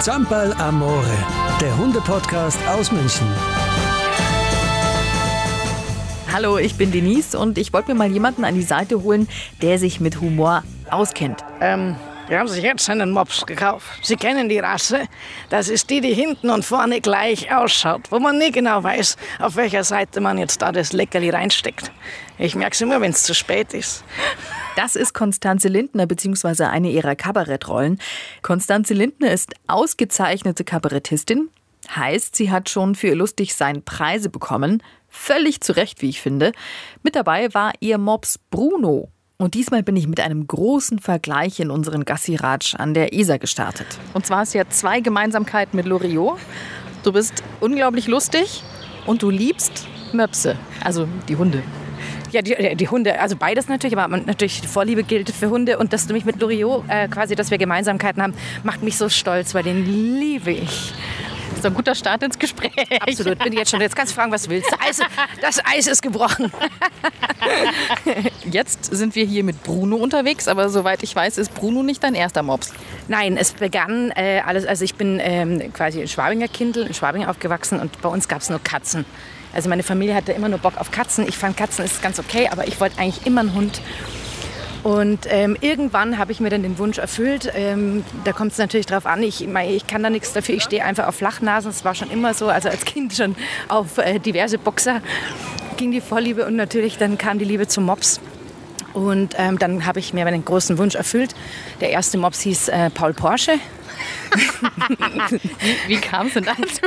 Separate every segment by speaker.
Speaker 1: Zampal Amore, der Hunde-Podcast aus München.
Speaker 2: Hallo, ich bin Denise und ich wollte mir mal jemanden an die Seite holen, der sich mit Humor auskennt.
Speaker 3: Ähm, wir haben sich jetzt einen Mops gekauft. Sie kennen die Rasse. Das ist die, die hinten und vorne gleich ausschaut, wo man nie genau weiß, auf welcher Seite man jetzt da das Leckerli reinsteckt. Ich merke es immer, wenn es zu spät ist.
Speaker 2: Das ist Konstanze Lindner bzw. eine ihrer Kabarettrollen. Konstanze Lindner ist ausgezeichnete Kabarettistin. Heißt, sie hat schon für ihr Lustigsein Preise bekommen. Völlig zu Recht, wie ich finde. Mit dabei war ihr Mops Bruno. Und diesmal bin ich mit einem großen Vergleich in unseren Gassi-Ratsch an der Isar gestartet. Und zwar du ja zwei Gemeinsamkeiten mit Loriot. Du bist unglaublich lustig und du liebst Möpse, also die Hunde.
Speaker 3: Ja, die, die, Hunde, also beides natürlich, aber natürlich die Vorliebe gilt für Hunde und dass du mich mit Loriot äh, quasi, dass wir Gemeinsamkeiten haben, macht mich so stolz, weil den liebe ich.
Speaker 2: Das ist ein guter Start ins Gespräch.
Speaker 3: Absolut, bin jetzt schon. Jetzt kannst du fragen, was du willst. Das Eis, das Eis ist gebrochen.
Speaker 2: Jetzt sind wir hier mit Bruno unterwegs, aber soweit ich weiß, ist Bruno nicht dein erster Mops.
Speaker 3: Nein, es begann äh, alles, also ich bin ähm, quasi in Schwabinger Kindl, in Schwabing aufgewachsen und bei uns gab es nur Katzen. Also meine Familie hatte immer nur Bock auf Katzen. Ich fand Katzen ist ganz okay, aber ich wollte eigentlich immer einen Hund. Und ähm, irgendwann habe ich mir dann den Wunsch erfüllt. Ähm, da kommt es natürlich darauf an, ich, ich kann da nichts dafür. Ich stehe einfach auf Flachnasen. Das war schon immer so. Also als Kind schon auf äh, diverse Boxer ging die Vorliebe und natürlich dann kam die Liebe zum Mops. Und ähm, dann habe ich mir meinen großen Wunsch erfüllt. Der erste Mops hieß äh, Paul Porsche.
Speaker 2: Wie, wie kam es denn dazu?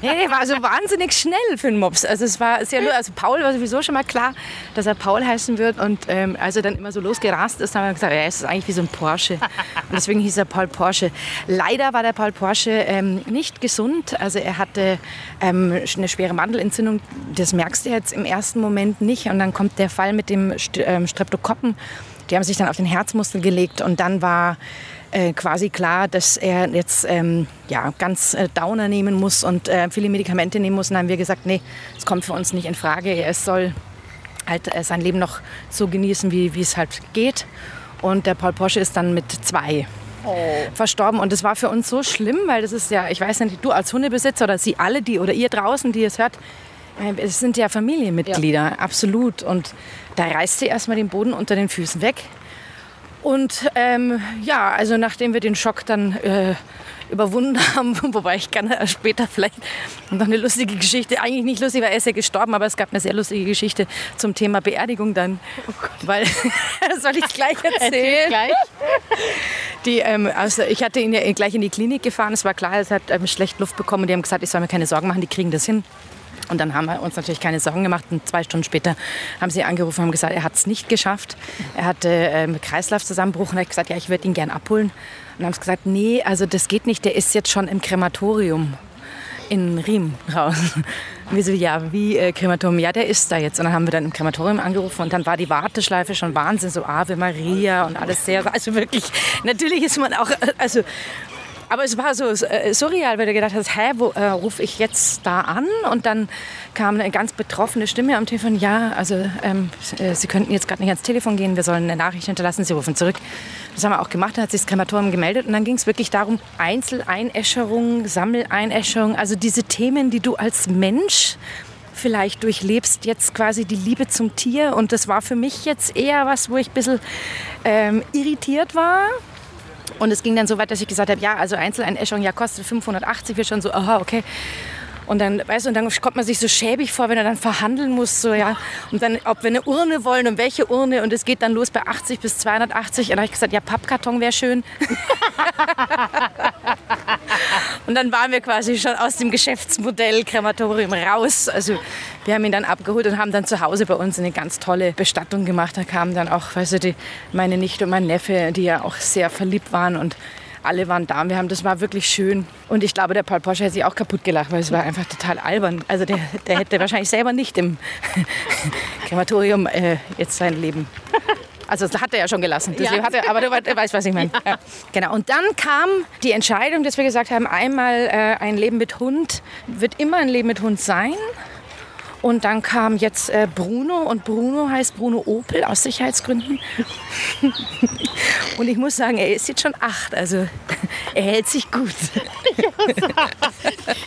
Speaker 3: hey, war so wahnsinnig schnell für einen Mops. Also es war sehr also Paul war sowieso schon mal klar, dass er Paul heißen wird. Und ähm, als er dann immer so losgerast ist, haben wir gesagt, ja, es ist eigentlich wie so ein Porsche. Und deswegen hieß er Paul Porsche. Leider war der Paul Porsche ähm, nicht gesund. Also er hatte ähm, eine schwere Mandelentzündung. Das merkst du jetzt im ersten Moment nicht. Und dann kommt der Fall mit dem ähm, Streptokokken. Die haben sich dann auf den Herzmuskel gelegt und dann war äh, quasi klar, dass er jetzt ähm, ja, ganz äh, Downer nehmen muss und äh, viele Medikamente nehmen muss. Und dann haben wir gesagt, nee, das kommt für uns nicht in Frage. Er soll halt äh, sein Leben noch so genießen, wie, wie es halt geht. Und der Paul Porsche ist dann mit zwei oh. verstorben. Und das war für uns so schlimm, weil das ist ja, ich weiß nicht, du als Hundebesitzer oder Sie alle, die oder ihr draußen, die es hört, äh, es sind ja Familienmitglieder, ja. absolut. Und da reißt sie erstmal den Boden unter den Füßen weg. Und ähm, ja, also nachdem wir den Schock dann äh, überwunden haben, wobei ich kann später vielleicht noch eine lustige Geschichte, eigentlich nicht lustig, weil er ist ja gestorben, aber es gab eine sehr lustige Geschichte zum Thema Beerdigung dann. Oh weil, soll ich es gleich erzählen?
Speaker 2: gleich.
Speaker 3: Die, ähm, also ich hatte ihn ja gleich in die Klinik gefahren, es war klar, er hat ähm, schlecht Luft bekommen und die haben gesagt, ich soll mir keine Sorgen machen, die kriegen das hin. Und dann haben wir uns natürlich keine Sorgen gemacht. Und zwei Stunden später haben sie angerufen und haben gesagt, er hat es nicht geschafft. Er hatte ähm, Kreislaufzusammenbruch und hat gesagt, ja, ich würde ihn gern abholen. Und haben sie gesagt, nee, also das geht nicht. Der ist jetzt schon im Krematorium in Riem raus. Und wir so, ja, wie äh, Krematorium? Ja, der ist da jetzt. Und dann haben wir dann im Krematorium angerufen und dann war die Warteschleife schon Wahnsinn, so Ave Maria und alles sehr, also wirklich, natürlich ist man auch, äh, also aber es war so äh, surreal, weil du gedacht hast, hä, wo äh, rufe ich jetzt da an? Und dann kam eine ganz betroffene Stimme am Telefon, ja, also ähm, äh, Sie könnten jetzt gerade nicht ans Telefon gehen, wir sollen eine Nachricht hinterlassen, Sie rufen zurück. Das haben wir auch gemacht, dann hat sich das Krematorium gemeldet und dann ging es wirklich darum, Einzeleinäscherung, Sammeleinäscherung, also diese Themen, die du als Mensch vielleicht durchlebst, jetzt quasi die Liebe zum Tier. Und das war für mich jetzt eher was, wo ich ein bisschen ähm, irritiert war, und es ging dann so weit, dass ich gesagt habe, ja, also Einzeleinäschung, ja, kostet 580. Wir schon so, aha, okay. Und dann, weißt du, und dann kommt man sich so schäbig vor, wenn er dann verhandeln muss, so, ja. Und dann, ob wir eine Urne wollen und welche Urne. Und es geht dann los bei 80 bis 280. Und dann habe ich gesagt, ja, Pappkarton wäre schön. und dann waren wir quasi schon aus dem Geschäftsmodell Krematorium raus. Also wir haben ihn dann abgeholt und haben dann zu Hause bei uns eine ganz tolle Bestattung gemacht. Da kamen dann auch, weißt du, die, meine Nichte und mein Neffe, die ja auch sehr verliebt waren und alle waren da. Und wir haben, das war wirklich schön. Und ich glaube, der Paul Porsche hätte sich auch kaputt gelacht, weil es war einfach total albern. Also der, der hätte wahrscheinlich selber nicht im Krematorium äh, jetzt sein Leben. Also das hat er ja schon gelassen. Ja. Er, aber du, du, weißt, was ich meine. Ja. Genau. Und dann kam die Entscheidung, dass wir gesagt haben, einmal äh, ein Leben mit Hund wird immer ein Leben mit Hund sein. Und dann kam jetzt äh, Bruno und Bruno heißt Bruno Opel aus Sicherheitsgründen. und ich muss sagen, er ist jetzt schon acht, also er hält sich gut.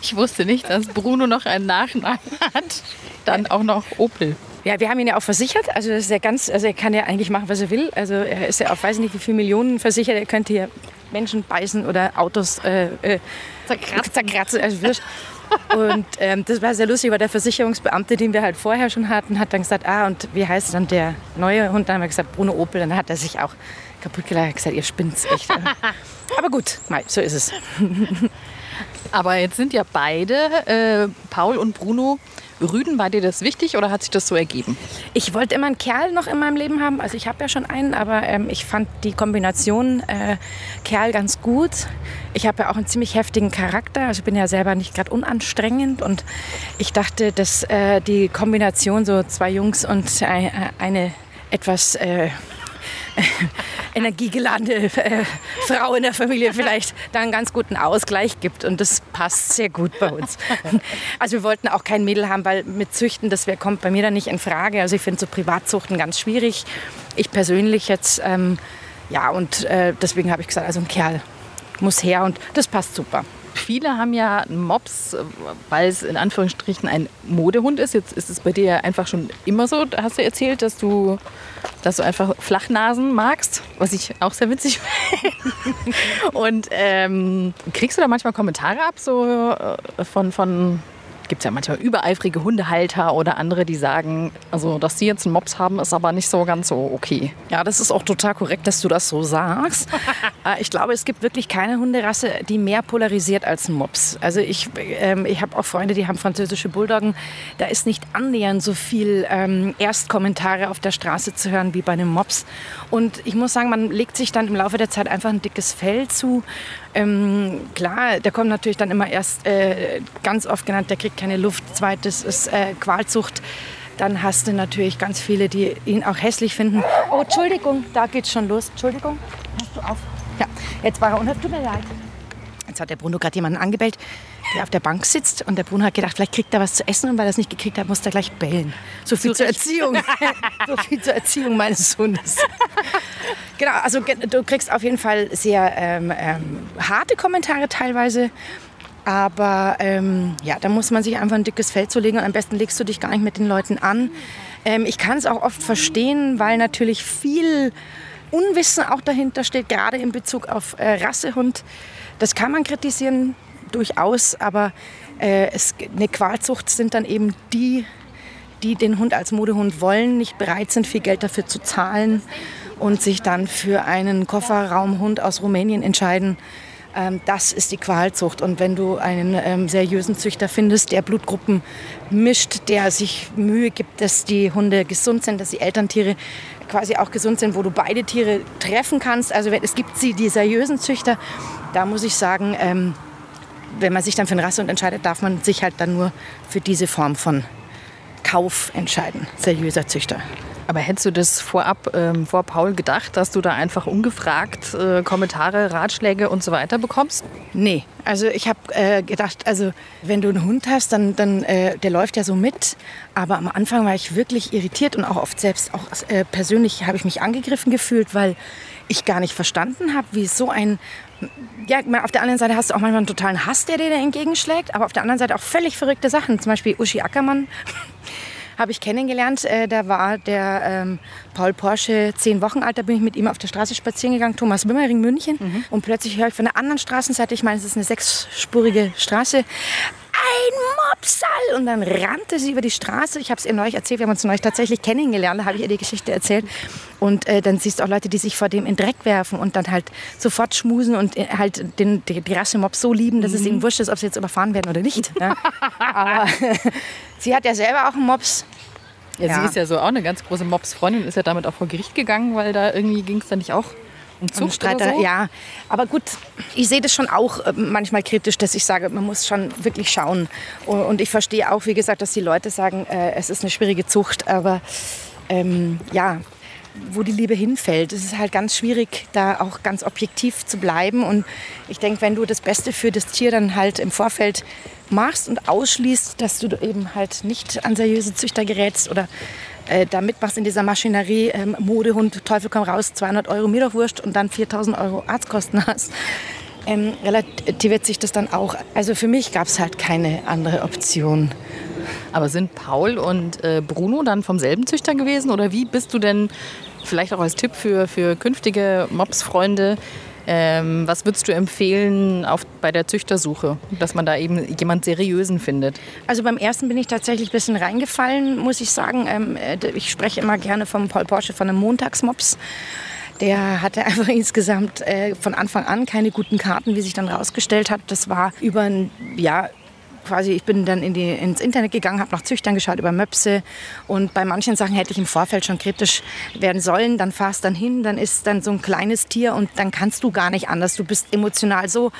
Speaker 2: ich wusste nicht, dass Bruno noch einen Nachnamen hat. Dann auch noch Opel.
Speaker 3: Ja, wir haben ihn ja auch versichert. Also, das ist ja ganz, also er kann ja eigentlich machen, was er will. Also er ist ja auf weiß nicht wie viele Millionen versichert. Er könnte hier Menschen beißen oder Autos äh, äh, zerkratzen. zerkratzen. Also und ähm, das war sehr lustig, weil der Versicherungsbeamte, den wir halt vorher schon hatten, hat dann gesagt, ah, und wie heißt dann der neue Hund? Dann haben wir gesagt, Bruno Opel. Dann hat er sich auch kaputt gelacht und gesagt, ihr spinnt's echt. Aber gut, so ist es.
Speaker 2: Aber jetzt sind ja beide, äh, Paul und Bruno, Rüden, war dir das wichtig oder hat sich das so ergeben?
Speaker 3: Ich wollte immer einen Kerl noch in meinem Leben haben. Also ich habe ja schon einen, aber ähm, ich fand die Kombination äh, Kerl ganz gut. Ich habe ja auch einen ziemlich heftigen Charakter. Also ich bin ja selber nicht gerade unanstrengend und ich dachte, dass äh, die Kombination so zwei Jungs und äh, eine etwas äh, energiegeladene äh, Frau in der Familie vielleicht da einen ganz guten Ausgleich gibt. Und das passt sehr gut bei uns. Also wir wollten auch kein Mädel haben, weil mit Züchten, das wär, kommt bei mir dann nicht in Frage. Also ich finde so Privatzuchten ganz schwierig. Ich persönlich jetzt, ähm, ja, und äh, deswegen habe ich gesagt, also ein Kerl muss her und das passt super.
Speaker 2: Viele haben ja Mops, weil es in Anführungsstrichen ein Modehund ist. Jetzt ist es bei dir einfach schon immer so. Hast du erzählt, dass du, dass du einfach Flachnasen magst, was ich auch sehr witzig finde. Und ähm, kriegst du da manchmal Kommentare ab, so äh, von, von gibt es ja manchmal übereifrige Hundehalter oder andere, die sagen, also dass sie jetzt einen Mops haben, ist aber nicht so ganz so okay.
Speaker 3: Ja, das ist auch total korrekt, dass du das so sagst. Äh, ich glaube, es gibt wirklich keine Hunderasse, die mehr polarisiert als ein Mops. Also ich, ähm, ich habe auch Freunde, die haben französische Bulldoggen. Da ist nicht annähernd so viel ähm, Erstkommentare auf der Straße zu hören wie bei einem Mops. Und ich muss sagen, man legt sich dann im Laufe der Zeit einfach ein dickes Fell zu. Ähm, klar, der kommt natürlich dann immer erst äh, ganz oft genannt, der kriegt keine Luft. Zweites ist äh, Qualzucht. Dann hast du natürlich ganz viele, die ihn auch hässlich finden. Oh, Entschuldigung, da geht's schon los. Entschuldigung, hast du auf? Ja, jetzt war er unter. Tut mir leid. Jetzt hat der Bruno gerade jemanden angebellt, der auf der Bank sitzt. Und der Bruno hat gedacht, vielleicht kriegt er was zu essen. Und weil er es nicht gekriegt hat, muss er gleich bellen. So viel zur Erziehung. so viel zur Erziehung meines Sohnes. Genau, also du kriegst auf jeden Fall sehr ähm, ähm, harte Kommentare teilweise. Aber ähm, ja, da muss man sich einfach ein dickes Feld zulegen und am besten legst du dich gar nicht mit den Leuten an. Ähm, ich kann es auch oft verstehen, weil natürlich viel Unwissen auch dahinter steht, gerade in Bezug auf äh, Rassehund. Das kann man kritisieren, durchaus, aber äh, es, eine Qualzucht sind dann eben die, die den Hund als Modehund wollen, nicht bereit sind, viel Geld dafür zu zahlen und sich dann für einen Kofferraumhund aus Rumänien entscheiden. Ähm, das ist die Qualzucht. Und wenn du einen ähm, seriösen Züchter findest, der Blutgruppen mischt, der sich Mühe gibt, dass die Hunde gesund sind, dass die Elterntiere quasi auch gesund sind, wo du beide Tiere treffen kannst. Also es gibt sie, die seriösen Züchter. Da muss ich sagen, ähm, wenn man sich dann für eine Rasse entscheidet, darf man sich halt dann nur für diese Form von Kauf entscheiden. Seriöser Züchter.
Speaker 2: Aber hättest du das vorab ähm, vor Paul gedacht, dass du da einfach ungefragt äh, Kommentare, Ratschläge und so weiter bekommst?
Speaker 3: Nee, also ich habe äh, gedacht, also wenn du einen Hund hast, dann, dann äh, der läuft ja so mit. Aber am Anfang war ich wirklich irritiert und auch oft selbst, auch äh, persönlich habe ich mich angegriffen gefühlt, weil ich gar nicht verstanden habe, wie so ein ja, auf der anderen Seite hast du auch manchmal einen totalen Hass, der dir da entgegenschlägt, aber auf der anderen Seite auch völlig verrückte Sachen. Zum Beispiel Uschi Ackermann habe ich kennengelernt. Äh, da war der ähm, Paul Porsche zehn Wochen alt. Da bin ich mit ihm auf der Straße spazieren gegangen, Thomas Wimmering, München. Mhm. Und plötzlich höre ich von der anderen Straßenseite, ich meine, es ist eine sechsspurige Straße, ein Mopsal! Und dann rannte sie über die Straße. Ich habe es ihr neulich erzählt, wir haben uns neulich tatsächlich kennengelernt, da habe ich ihr die Geschichte erzählt. Und äh, dann siehst du auch Leute, die sich vor dem in Dreck werfen und dann halt sofort schmusen und äh, halt den, die, die Rasse Mops so lieben, dass mhm. es ihnen wurscht ist, ob sie jetzt überfahren werden oder nicht. Ja. Aber sie hat ja selber auch einen Mops.
Speaker 2: Ja, ja, sie ist ja so auch eine ganz große Mops-Freundin, ist ja damit auch vor Gericht gegangen, weil da irgendwie ging es dann nicht auch um Zucht oder so?
Speaker 3: Ja, aber gut, ich sehe das schon auch äh, manchmal kritisch, dass ich sage, man muss schon wirklich schauen. Und ich verstehe auch, wie gesagt, dass die Leute sagen, äh, es ist eine schwierige Zucht, aber ähm, ja, wo die Liebe hinfällt. Es ist halt ganz schwierig, da auch ganz objektiv zu bleiben. Und ich denke, wenn du das Beste für das Tier dann halt im Vorfeld machst und ausschließt, dass du eben halt nicht an seriöse Züchter gerätst oder äh, da mitmachst in dieser Maschinerie, ähm, Modehund, Teufel komm raus, 200 Euro mir doch wurscht und dann 4000 Euro Arztkosten hast, ähm, relativiert sich das dann auch. Also für mich gab es halt keine andere Option.
Speaker 2: Aber sind Paul und äh, Bruno dann vom selben Züchter gewesen oder wie bist du denn vielleicht auch als Tipp für, für künftige Mops-Freunde ähm, was würdest du empfehlen auf, bei der Züchtersuche, dass man da eben jemand Seriösen findet?
Speaker 3: Also beim ersten bin ich tatsächlich ein bisschen reingefallen, muss ich sagen. Ähm, äh, ich spreche immer gerne vom Paul Porsche von einem Montagsmops. Der hatte einfach insgesamt äh, von Anfang an keine guten Karten, wie sich dann rausgestellt hat. Das war über ein Jahr quasi, ich bin dann in die, ins Internet gegangen, habe nach Züchtern geschaut über Möpse und bei manchen Sachen hätte ich im Vorfeld schon kritisch werden sollen. Dann fahrst dann hin, dann ist dann so ein kleines Tier und dann kannst du gar nicht anders. Du bist emotional so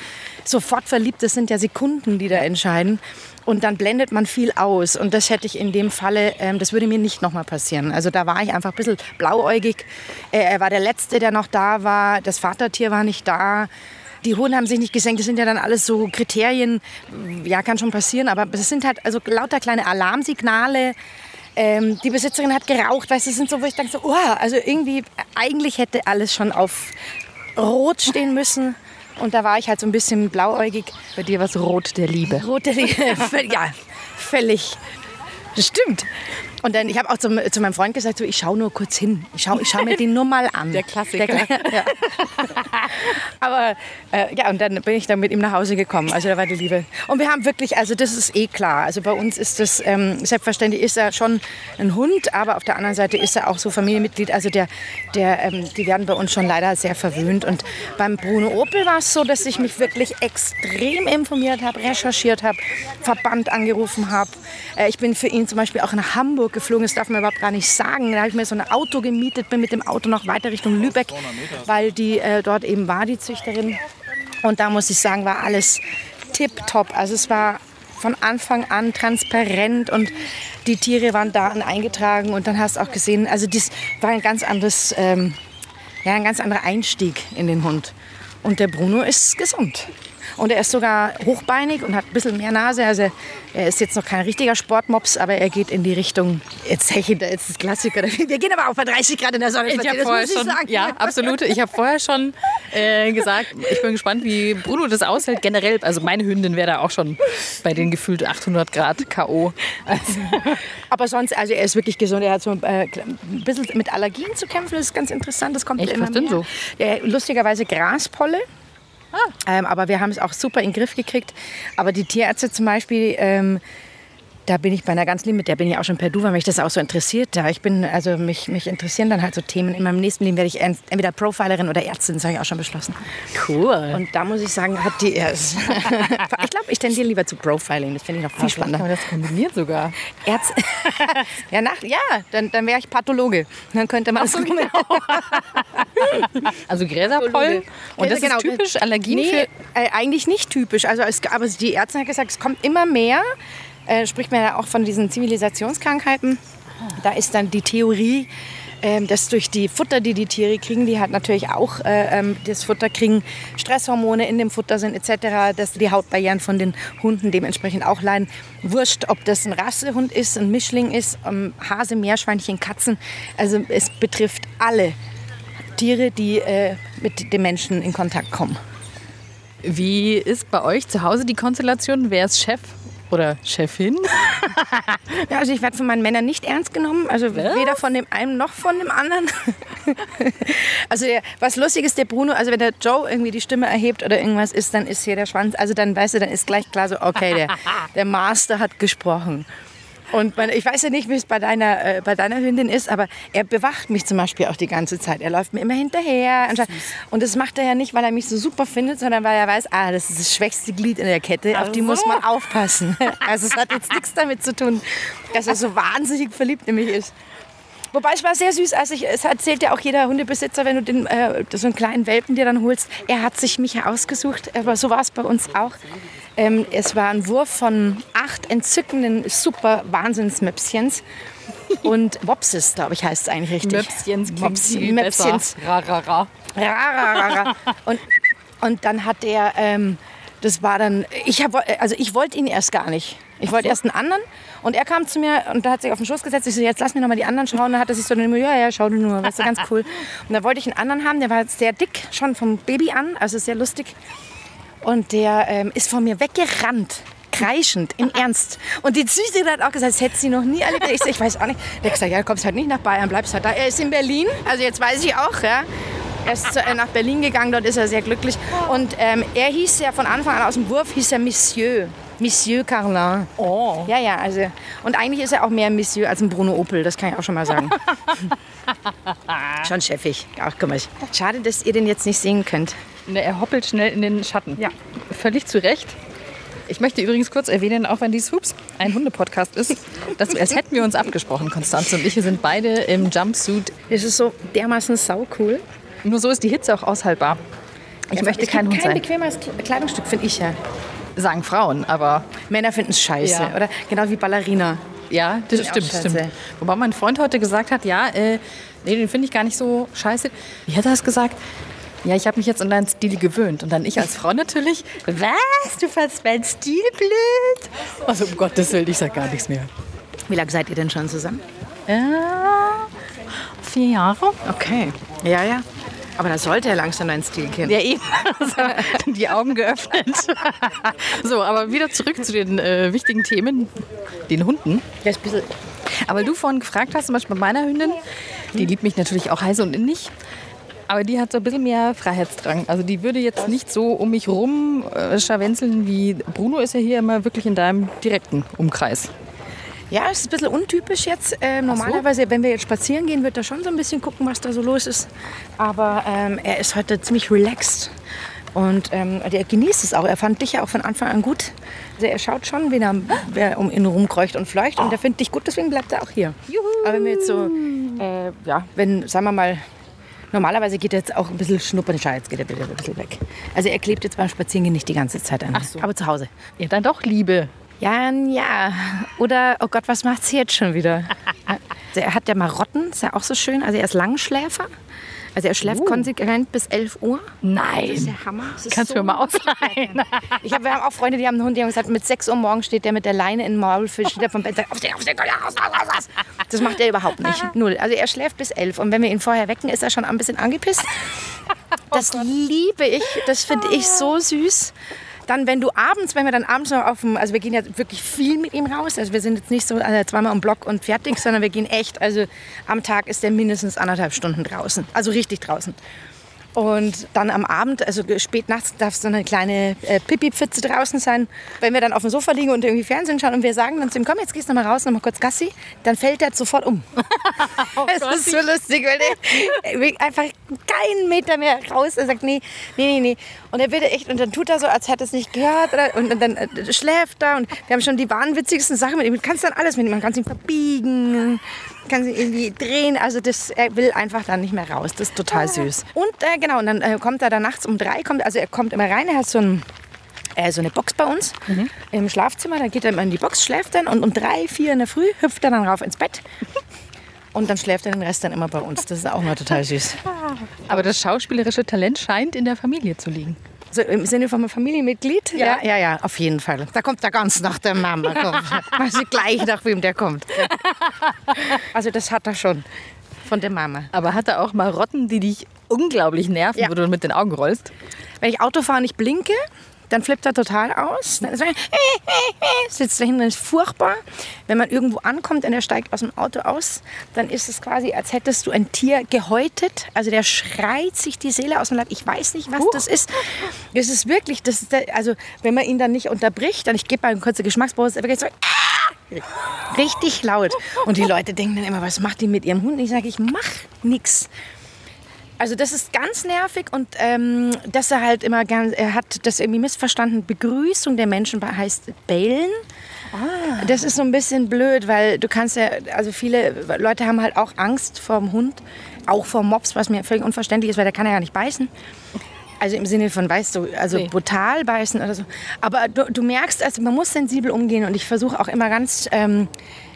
Speaker 3: sofort verliebt. Das sind ja Sekunden, die da entscheiden. Und dann blendet man viel aus. Und das hätte ich in dem Falle, ähm, das würde mir nicht nochmal passieren. Also da war ich einfach ein bisschen blauäugig. Äh, er war der Letzte, der noch da war. Das Vatertier war nicht da die Hunde haben sich nicht gesenkt. Das sind ja dann alles so Kriterien. Ja, kann schon passieren, aber es sind halt also lauter kleine Alarmsignale. Ähm, die Besitzerin hat geraucht, weißt du, sind so, wo ich denke so, oh, also irgendwie, eigentlich hätte alles schon auf Rot stehen müssen. Und da war ich halt so ein bisschen blauäugig.
Speaker 2: Bei dir war es Rot der Liebe.
Speaker 3: Rot der Liebe, ja, völlig. Das stimmt. Und dann, ich habe auch zum, zu meinem Freund gesagt, so, ich schaue nur kurz hin. Ich schaue ich schau mir den nur mal an.
Speaker 2: Der Klassiker. Der, ja.
Speaker 3: Aber äh, ja, und dann bin ich dann mit ihm nach Hause gekommen. Also da war die Liebe. Und wir haben wirklich, also das ist eh klar. Also bei uns ist das, ähm, selbstverständlich ist er schon ein Hund, aber auf der anderen Seite ist er auch so Familienmitglied. Also der, der, ähm, die werden bei uns schon leider sehr verwöhnt. Und beim Bruno Opel war es so, dass ich mich wirklich extrem informiert habe, recherchiert habe, Verband angerufen habe. Äh, ich bin für ihn zum Beispiel auch nach Hamburg Hamburg geflogen. Das darf man überhaupt gar nicht sagen. Da habe ich mir so ein Auto gemietet, bin mit dem Auto noch weiter Richtung Lübeck, weil die äh, dort eben war, die Züchterin. Und da muss ich sagen, war alles tipptopp. Also es war von Anfang an transparent und die Tiere waren da eingetragen und dann hast du auch gesehen, also das war ein ganz anderes, ähm, ja, ein ganz anderer Einstieg in den Hund. Und der Bruno ist gesund. Und er ist sogar hochbeinig und hat ein bisschen mehr Nase. Also er ist jetzt noch kein richtiger Sportmops, aber er geht in die Richtung, jetzt heche da jetzt das Klassiker. Wir gehen aber auch bei 30 Grad in der Sonne.
Speaker 2: Ich habe vorher schon, ja, absolut. Ich habe vorher schon äh, gesagt, ich bin gespannt, wie Bruno das aushält. Generell, also meine Hündin wäre da auch schon bei den gefühlt 800 Grad K.O. Also.
Speaker 3: Aber sonst, also er ist wirklich gesund. Er hat so äh, ein bisschen mit Allergien zu kämpfen. Das ist ganz interessant. Das kommt
Speaker 2: Echt, immer was denn so?
Speaker 3: Ja, lustigerweise Graspolle. Ah. Ähm, aber wir haben es auch super in den Griff gekriegt. Aber die Tierärzte zum Beispiel, ähm, da bin ich bei einer ganz lieben, mit der bin ich auch schon per Du, weil mich das auch so interessiert. Ja, ich bin, also mich, mich interessieren dann halt so Themen. In meinem nächsten Leben werde ich entweder Profilerin oder Ärztin, das habe ich auch schon beschlossen.
Speaker 2: Cool.
Speaker 3: Und da muss ich sagen, hat die, ja, ich glaube, ich tendiere lieber zu Profiling. Das finde ich noch viel spannender.
Speaker 2: Aber das kombiniert sogar.
Speaker 3: Ärzte. ja, nach, ja, dann, dann wäre ich Pathologe. Dann könnte man so, genau.
Speaker 2: also Gräserpollen. Und das genau. ist typisch Allergien
Speaker 3: nee, äh, eigentlich nicht typisch. Also es, aber die Ärztin hat gesagt, es kommt immer mehr äh, spricht man ja auch von diesen Zivilisationskrankheiten. Da ist dann die Theorie, ähm, dass durch die Futter, die die Tiere kriegen, die halt natürlich auch äh, ähm, das Futter kriegen, Stresshormone in dem Futter sind etc., dass die Hautbarrieren von den Hunden dementsprechend auch leiden. Wurscht, ob das ein Rassehund ist, ein Mischling ist, ähm, Hase, Meerschweinchen, Katzen. Also es betrifft alle Tiere, die äh, mit den Menschen in Kontakt kommen.
Speaker 2: Wie ist bei euch zu Hause die Konstellation? Wer ist Chef? Oder Chefin?
Speaker 3: ja, also ich werde von meinen Männern nicht ernst genommen. Also was? weder von dem einen noch von dem anderen. also ja, was lustig ist, der Bruno, also wenn der Joe irgendwie die Stimme erhebt oder irgendwas ist, dann ist hier der Schwanz. Also dann weißt du, dann ist gleich klar so, okay, der, der Master hat gesprochen. Und man, ich weiß ja nicht, wie es bei deiner, äh, bei deiner Hündin ist, aber er bewacht mich zum Beispiel auch die ganze Zeit. Er läuft mir immer hinterher. Und das macht er ja nicht, weil er mich so super findet, sondern weil er weiß, ah, das ist das schwächste Glied in der Kette, auf die muss man aufpassen. Also es hat jetzt nichts damit zu tun, dass er so wahnsinnig verliebt in mich ist. Wobei es war sehr süß, als ich, es erzählt ja auch jeder Hundebesitzer, wenn du den, äh, so einen kleinen Welpen dir dann holst, er hat sich mich ausgesucht, aber so war es bei uns auch. Ähm, es war ein Wurf von acht entzückenden, super Wahnsinnsmöpschens. und Mopsis, glaube ich, heißt es eigentlich richtig.
Speaker 2: Möpschens
Speaker 3: Mops, Möpschens.
Speaker 2: Ra, ra, ra.
Speaker 3: Ra, ra, ra, ra. Und, und dann hat der, ähm, das war dann, ich hab, also ich wollte ihn erst gar nicht. Ich wollte erst einen anderen und er kam zu mir und da hat sich auf den Schoß gesetzt. Ich so, jetzt lass mir noch mal die anderen schauen. Da hat er sich so, ja, ja, schau du nur, weißt du, ganz cool. Und da wollte ich einen anderen haben, der war sehr dick, schon vom Baby an, also sehr lustig. Und der ähm, ist von mir weggerannt. Kreischend, im Ernst. Und die Süße hat auch gesagt, das hätte sie noch nie erlebt. Ich, ich weiß auch nicht. Der hat gesagt, ja, du kommst halt nicht nach Bayern, bleibst halt da. Er ist in Berlin, also jetzt weiß ich auch, ja. Er ist zu- äh, nach Berlin gegangen, dort ist er sehr glücklich. Und ähm, er hieß ja von Anfang an aus dem Wurf, hieß er Monsieur. Monsieur Carlin.
Speaker 2: Oh.
Speaker 3: Ja, ja, also. Und eigentlich ist er auch mehr Monsieur als ein Bruno Opel, das kann ich auch schon mal sagen. schon chefig. Ach, guck mal. Schade, dass ihr den jetzt nicht sehen könnt.
Speaker 2: Ne, Er hoppelt schnell in den Schatten.
Speaker 3: Ja.
Speaker 2: Völlig zu Recht. Ich möchte übrigens kurz erwähnen, auch wenn dies Hups ein Hundepodcast ist, dass, als hätten wir uns abgesprochen, Konstanze und ich. Wir sind beide im Jumpsuit.
Speaker 3: Das ist so dermaßen saucool.
Speaker 2: Nur so ist die Hitze auch aushaltbar. Ich möchte
Speaker 3: es
Speaker 2: kein Hund
Speaker 3: kein
Speaker 2: sein.
Speaker 3: bequemes Kleidungsstück, finde ich ja.
Speaker 2: Sagen Frauen, aber
Speaker 3: Männer finden es scheiße,
Speaker 2: Ja.
Speaker 3: oder? Genau wie Ballerina.
Speaker 2: ja, das stimmt, stimmt. Wobei mein Freund heute gesagt hat, ja, äh, nee, den finde ich gar nicht so scheiße. Wie hat er das gesagt? Ja, ich habe mich jetzt an deinen Stil gewöhnt. Und dann ich als Frau natürlich, was, du fandst meinen Stil blöd? Also um Gottes Willen, ich sag gar nichts mehr.
Speaker 3: Wie lange seid ihr denn schon zusammen?
Speaker 2: Ja, vier Jahre.
Speaker 3: Okay. Ja, ja. Aber da sollte er langsam deinen Stil kennen.
Speaker 2: Ja, eben. Also, die Augen geöffnet. so, aber wieder zurück zu den äh, wichtigen Themen, den Hunden.
Speaker 3: Der ist ein bisschen
Speaker 2: Aber du vorhin gefragt hast, zum Beispiel bei meiner Hündin, die liebt mich natürlich auch heiß und innig. Aber die hat so ein bisschen mehr Freiheitsdrang. Also die würde jetzt nicht so um mich rum äh, scharwenzeln wie Bruno ist ja hier immer wirklich in deinem direkten Umkreis.
Speaker 3: Ja, es ist ein bisschen untypisch jetzt. Ähm, normalerweise, wenn wir jetzt spazieren gehen, wird er schon so ein bisschen gucken, was da so los ist. Aber ähm, er ist heute ziemlich relaxed. Und ähm, der genießt es auch. Er fand dich ja auch von Anfang an gut. Also er schaut schon, wen er, wer um ihn rumkreucht und fleucht. Und er findet dich gut, deswegen bleibt er auch hier. Aber wenn wir jetzt so, äh, ja, wenn, sagen wir mal, normalerweise geht er jetzt auch ein bisschen schnuppern. Schau, jetzt geht er bitte ein bisschen weg. Also er klebt jetzt beim Spazierengehen nicht die ganze Zeit an.
Speaker 2: Ach so.
Speaker 3: Aber zu Hause.
Speaker 2: Ja, dann doch Liebe.
Speaker 3: Ja, ja. Oder, oh Gott, was macht sie jetzt schon wieder? Also er hat ja Marotten, ist ja auch so schön. Also er ist Langschläfer. Also er schläft konsequent bis 11 Uhr. Das ist
Speaker 2: Nein.
Speaker 3: der Hammer. Das ist
Speaker 2: Kannst du
Speaker 3: so
Speaker 2: mir mal ausleihen?
Speaker 3: ich hab, wir haben auch Freunde, die haben einen Hund, die haben gesagt, mit 6 Uhr morgens steht der mit der Leine in den Maulfisch, steht er vom Bett sagt, aufstehen, aufstehen, raus, raus, raus, raus. Das macht er überhaupt nicht. Null. Also er schläft bis 11 und wenn wir ihn vorher wecken, ist er schon ein bisschen angepisst. Das liebe ich, das finde ich so süß. Dann, wenn du abends, wenn wir dann abends noch auf dem, also wir gehen ja wirklich viel mit ihm raus, also wir sind jetzt nicht so also zweimal am Block und fertig, sondern wir gehen echt, also am Tag ist er mindestens anderthalb Stunden draußen, also richtig draußen. Und dann am Abend, also spät nachts, darf so eine kleine äh, Pipi-Pfütze draußen sein. Wenn wir dann auf dem Sofa liegen und irgendwie Fernsehen schauen und wir sagen dann zu ihm, komm, jetzt gehst du noch mal raus, noch mal kurz Gassi, dann fällt er sofort um. Es ist so lustig, weil der er einfach keinen Meter mehr raus. Er sagt, nee, nee, nee, nee. Und er wird echt, und dann tut er so, als hätte er es nicht gehört. Oder, und, dann äh, schläft er. Und wir haben schon die wahnwitzigsten Sachen mit ihm. Du kannst dann alles mit ihm. Man kann ihn verbiegen, kann sie irgendwie drehen. Also das, er will einfach dann nicht mehr raus. Das ist total süß. Und äh, genau, und dann äh, kommt er dann nachts um drei, kommt, also er kommt immer rein, er hat so ein äh, so eine Box bei uns im Schlafzimmer. Dann geht er immer in die Box, schläft dann und um drei, vier in der Früh hüpft er dann rauf ins Bett. Und dann schläft er den Rest dann immer bei uns. Das ist auch mal total süß.
Speaker 2: Aber das schauspielerische Talent scheint in der Familie zu liegen.
Speaker 3: So im Sinne von einem Familienmitglied? Ja, ja, ja, auf jeden Fall. Da kommt er ganz nach der Mama. Kommt. Weiß ich gleich, nach wem der kommt. Also das hat er schon von der Mama.
Speaker 2: Aber hat er auch Marotten, die dich unglaublich nerven,
Speaker 3: Ja.
Speaker 2: wo du mit den Augen rollst?
Speaker 3: Wenn ich Auto fahre und ich blinke, dann flippt er total aus. Dann ist er, sitzt da hinten, ist furchtbar. Wenn man irgendwo ankommt und er steigt aus dem Auto aus, dann ist es quasi, als hättest du ein Tier gehäutet. Also der schreit sich die Seele aus dem Leib. Ich weiß nicht, was das ist. Es ist wirklich, das ist der, also wenn man ihn dann nicht unterbricht, dann ich gebe mal eine kurze Geschmacksprobe, ist er wirklich so, "Ah!" richtig laut. Und die Leute denken dann immer, was macht die mit ihrem Hund? Ich sage, ich mach nichts. Also das ist ganz nervig und ähm, dass er halt immer gern, er hat das irgendwie missverstanden. Begrüßung der Menschen heißt bellen. Das ist so ein bisschen blöd, weil du kannst ja, also viele Leute haben halt auch Angst vor dem Hund, auch vor Mops, was mir völlig unverständlich ist, weil der kann ja gar nicht beißen. Also im Sinne von, weißt du, also
Speaker 2: Nee.
Speaker 3: brutal beißen oder so. Aber du, du merkst, also man muss sensibel umgehen und ich versuche auch immer ganz, ähm,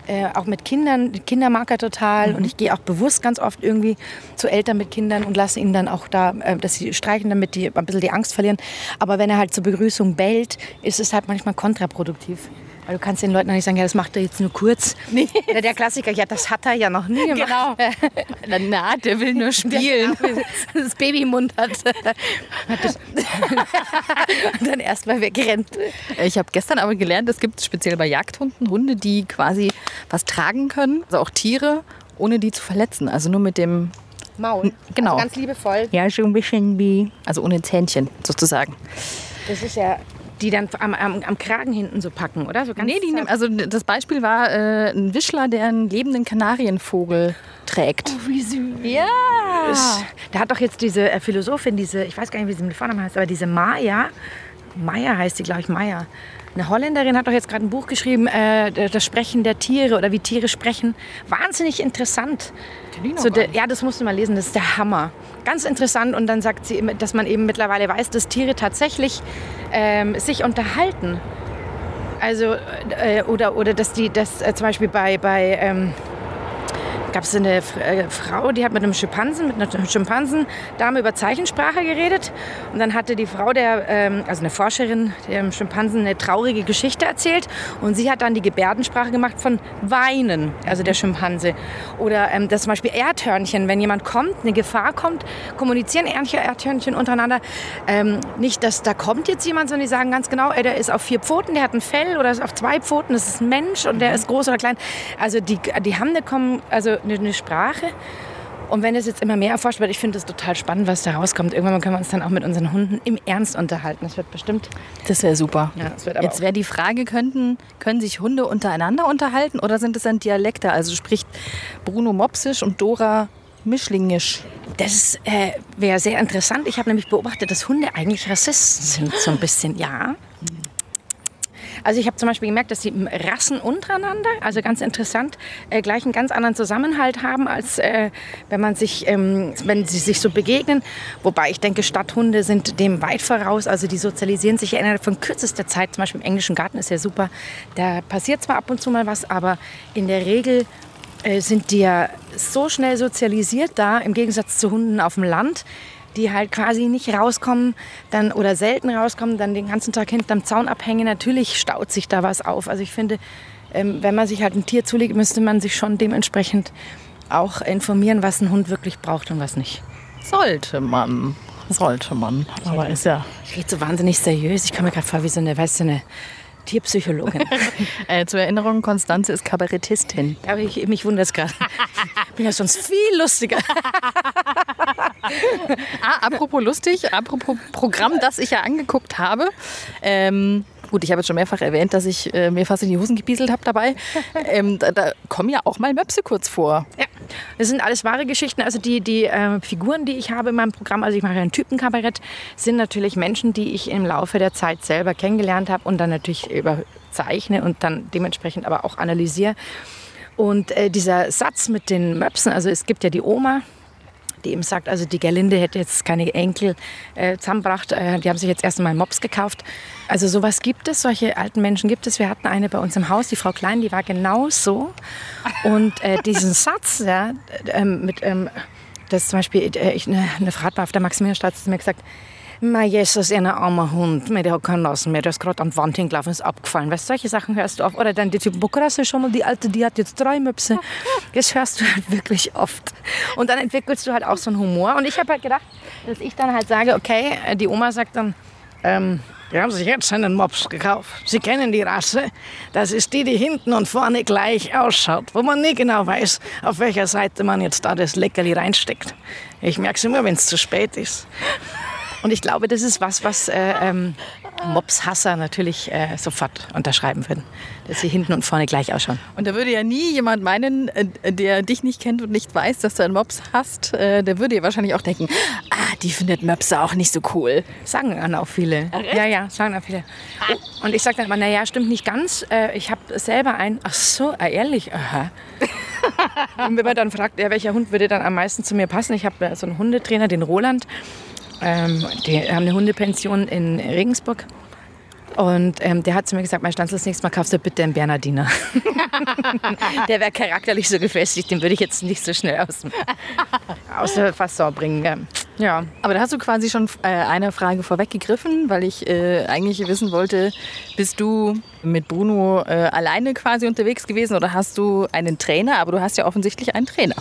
Speaker 3: äh, auch mit Kindern. Kinder mag er total
Speaker 2: Mhm.
Speaker 3: und ich gehe auch bewusst ganz oft irgendwie zu Eltern mit Kindern und lasse ihnen dann auch da, äh, dass sie streichen, damit die ein bisschen die Angst verlieren. Aber wenn er halt zur Begrüßung bellt, ist es halt manchmal kontraproduktiv. Weil du kannst den Leuten auch nicht sagen, ja, das macht er jetzt nur kurz. Oder der Klassiker, ja, das hat er ja noch nie gemacht.
Speaker 2: Genau. Na, der will nur spielen.
Speaker 3: das Baby im Mund hat. und dann erst mal wegrennt.
Speaker 2: Ich habe gestern aber gelernt, es gibt speziell bei Jagdhunden Hunde, die quasi was tragen können, also auch Tiere, ohne die zu verletzen. Also nur mit dem,
Speaker 3: Maul.
Speaker 2: Genau.
Speaker 3: Also ganz liebevoll.
Speaker 2: ja, so ein bisschen wie, also ohne Zähnchen sozusagen.
Speaker 3: Das ist ja, die dann am, am, am Kragen hinten so packen, oder? So ganz
Speaker 2: Nee, die nehmen, also das Beispiel war äh, ein Wischler, der einen lebenden Kanarienvogel trägt.
Speaker 3: wie süß.
Speaker 2: Ja.
Speaker 3: Da hat doch jetzt diese äh, Philosophin, diese, ich weiß gar nicht, wie sie mit Vornamen heißt, aber diese Maya, Maya heißt sie, glaube ich, Maya. Eine Holländerin hat doch jetzt gerade ein Buch geschrieben, äh, das Sprechen der Tiere oder wie Tiere sprechen. Wahnsinnig interessant. So der, ja, das musst du mal lesen, das ist der Hammer. Ganz interessant und dann sagt sie, dass man eben mittlerweile weiß, dass Tiere tatsächlich ähm, sich unterhalten. Also, äh, oder, oder dass die, dass äh, zum Beispiel bei, bei ähm, gab es eine äh, Frau, die hat mit einem Schimpansen, mit einer Schimpansendame über Zeichensprache geredet. Und dann hatte die Frau, der, ähm, also eine Forscherin, dem Schimpansen eine traurige Geschichte erzählt. Und sie hat dann die Gebärdensprache gemacht von Weinen, also der Schimpanse. Oder ähm, das zum Beispiel Erdhörnchen, wenn jemand kommt, eine Gefahr kommt, kommunizieren Erdhör- Erdhörnchen untereinander. Ähm, nicht, dass da kommt jetzt jemand, sondern die sagen ganz genau, ey, der ist auf vier Pfoten, der hat ein Fell oder ist auf zwei Pfoten, das ist ein Mensch und der ist groß oder klein. Also die, die haben eine, also eine, Sprache. Und wenn es jetzt immer mehr erforscht wird, ich finde es total spannend, was da rauskommt. Irgendwann können wir uns dann auch mit unseren Hunden im Ernst unterhalten. Das wird bestimmt.
Speaker 2: Das wäre super.
Speaker 3: Ja, das wird aber
Speaker 2: Jetzt wäre die Frage, könnten, können sich Hunde untereinander unterhalten oder sind es dann Dialekte? Also spricht Bruno Mopsisch und Dora Mischlingisch.
Speaker 3: Das äh, wäre sehr interessant. Ich habe nämlich beobachtet, dass Hunde eigentlich Rassisten sind, so ein bisschen. Ja. Also ich habe zum Beispiel gemerkt, dass die Rassen untereinander, also ganz interessant, äh, gleich einen ganz anderen Zusammenhalt haben, als äh, wenn man sich, ähm, wenn sie sich so begegnen. Wobei ich denke, Stadthunde sind dem weit voraus. Also die sozialisieren sich innerhalb von kürzester Zeit. Zum Beispiel im englischen Garten ist ja super. Da passiert zwar ab und zu mal was, aber in der Regel äh, sind die ja so schnell sozialisiert da, im Gegensatz zu Hunden auf dem Land, die halt quasi nicht rauskommen dann, oder selten rauskommen, dann den ganzen Tag hinterm Zaun abhängen. Natürlich staut sich da was auf. Also ich finde, ähm, wenn man sich halt ein Tier zulegt, müsste man sich schon dementsprechend auch informieren, was ein Hund wirklich braucht und was nicht.
Speaker 2: Sollte man. Sollte man. Aber ist ja.
Speaker 3: Ich rede so wahnsinnig seriös. Ich komme mir gerade vor wie so eine, weißt du, eine Tierpsychologin.
Speaker 2: Äh, zur Erinnerung, Konstanze ist Kabarettistin.
Speaker 3: Aber ich, mich wundert es gerade. Ich bin ja sonst viel lustiger.
Speaker 2: Ah, apropos lustig, apropos Programm, das ich ja angeguckt habe. Ähm, gut, ich habe jetzt schon mehrfach erwähnt, dass ich äh, mir fast in die Hosen gebieselt habe dabei. Ähm, da, da kommen ja auch mal Möpse kurz vor.
Speaker 3: Ja, das sind alles wahre Geschichten. Also die, die äh, Figuren, die ich habe in meinem Programm, also ich mache ein Typenkabarett, sind natürlich Menschen, die ich im Laufe der Zeit selber kennengelernt habe und dann natürlich überzeichne und dann dementsprechend aber auch analysiere. Und äh, dieser Satz mit den Möpsen, also es gibt ja die Oma, die eben sagt, also die Gerlinde hätte jetzt keine Enkel äh, zusammengebracht, äh, die haben sich jetzt erst einmal Mops gekauft. Also sowas gibt es, solche alten Menschen gibt es. Wir hatten eine bei uns im Haus, die Frau Klein, die war genau so. Und äh, diesen Satz, ja, ähm, mit, ähm, das zum Beispiel, äh, ich, eine, eine Frau hat mal auf der Maximilianstraße zu mir gesagt, Ma Jesus, ein armer Hund, mir der hat keinen Lassen mehr, der ist gerade an die Wand hingelaufen, ist abgefallen. Weißt, solche Sachen hörst du oft. Oder dann die Typen, boah, krass, schon mal, die Alte, die hat jetzt drei Möpse. Das hörst du halt wirklich oft. Und dann entwickelst du halt auch so einen Humor. Und ich habe halt gedacht, dass ich dann halt sage, okay, die Oma sagt dann, ähm, die haben sich jetzt einen Mops gekauft. Sie kennen die Rasse. Das ist die, die hinten und vorne gleich ausschaut, wo man nie genau weiß, auf welcher Seite man jetzt da das Leckerli reinsteckt. Ich merke es immer, wenn es zu spät ist. Und ich glaube, das ist was, was äh, ähm, Mopshasser natürlich äh, sofort unterschreiben würden. Dass sie hinten und vorne gleich ausschauen.
Speaker 2: Und da würde ja nie jemand meinen, äh, der dich nicht kennt und nicht weiß, dass du einen Mops hast, äh, der würde ja wahrscheinlich auch denken, ah, die findet Möpse auch nicht so cool.
Speaker 3: Sagen dann auch viele. Ja, ja, sagen auch viele. Oh, und ich sage dann immer, naja, stimmt nicht ganz. Äh, ich habe selber einen. Ach so, ah, ehrlich? Aha. und wenn man dann fragt, ja, welcher Hund würde dann am meisten zu mir passen, ich habe so einen Hundetrainer, den Roland. Ähm, die haben eine Hundepension in Regensburg. Und ähm, der hat zu mir gesagt, mein Stanzel, das nächste Mal kaufst du bitte einen Bernardiner. der wäre charakterlich so gefestigt, den würde ich jetzt nicht so schnell aus, aus der Fasson bringen. Ja.
Speaker 2: Aber da hast du quasi schon äh, eine Frage vorweggegriffen, weil ich äh, eigentlich wissen wollte, bist du mit Bruno äh, alleine quasi unterwegs gewesen oder hast du einen Trainer? Aber du hast ja offensichtlich einen Trainer.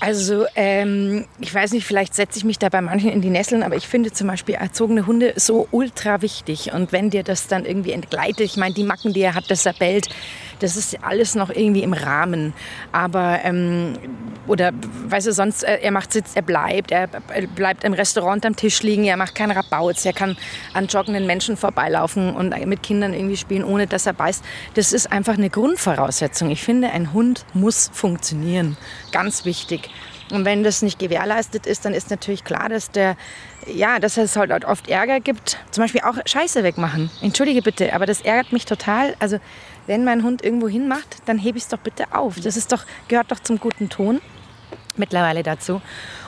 Speaker 3: Also ähm, ich weiß nicht, vielleicht setze ich mich da bei manchen in die Nesseln, aber ich finde zum Beispiel erzogene Hunde so ultra wichtig. Und wenn dir das dann irgendwie entgleitet, ich meine, die Macken, die er hat, dass er bellt, das ist alles noch irgendwie im Rahmen. Aber, ähm, oder, weißt du, sonst, äh, er macht Sitz, er bleibt, er bleibt im Restaurant am Tisch liegen, er macht keinen Rabauz, er kann an joggenden Menschen vorbeilaufen und mit Kindern irgendwie spielen, ohne dass er beißt. Das ist einfach eine Grundvoraussetzung. Ich finde, ein Hund muss funktionieren. Ganz wichtig. Und wenn das nicht gewährleistet ist, dann ist natürlich klar, dass der, ja, dass es halt oft Ärger gibt. Zum Beispiel auch Scheiße wegmachen. Entschuldige bitte, aber das ärgert mich total. Also wenn mein Hund irgendwo hinmacht, dann hebe ich es doch bitte auf. Das ist doch, gehört doch zum guten Ton mittlerweile dazu.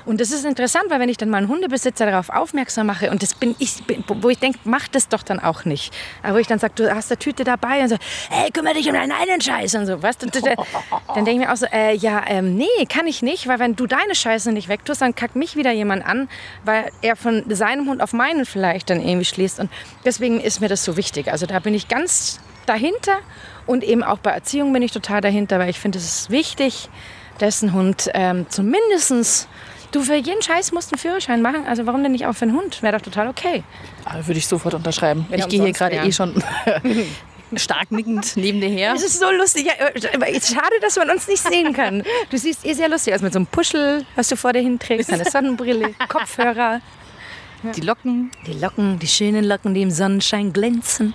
Speaker 3: Und das ist interessant, weil wenn ich dann mal einen Hundebesitzer darauf aufmerksam mache und das bin ich, wo ich denke, mach das doch dann auch nicht. Aber wo ich dann sage, du hast eine Tüte dabei und so, hey, kümmere dich um deinen eigenen Scheiß und so, was? Dann denke ich mir auch so, äh, ja, ähm, nee, kann ich nicht, weil wenn du deine Scheiße nicht wegtust, dann kackt mich wieder jemand an, weil er von seinem Hund auf meinen vielleicht dann irgendwie schließt. Und deswegen ist mir das so wichtig. Also da bin ich ganz dahinter und eben auch bei Erziehung bin ich total dahinter, weil ich finde, es ist wichtig, dass ein Hund ähm, zumindest Du, für jeden Scheiß musst einen Führerschein machen. Also warum denn nicht auch für einen Hund? Wäre doch total okay.
Speaker 2: Aber würde ich sofort unterschreiben. Wenn ich gehe hier gerade eh schon stark nickend neben dir her.
Speaker 3: Es ist so lustig. Schade, dass man uns nicht sehen kann. Du siehst eh sehr lustig aus mit so einem Puschel, was du vor dir hinträgst, eine Sonnenbrille, Kopfhörer.
Speaker 2: Die Locken.
Speaker 3: Die Locken, die schönen Locken, die im Sonnenschein glänzen.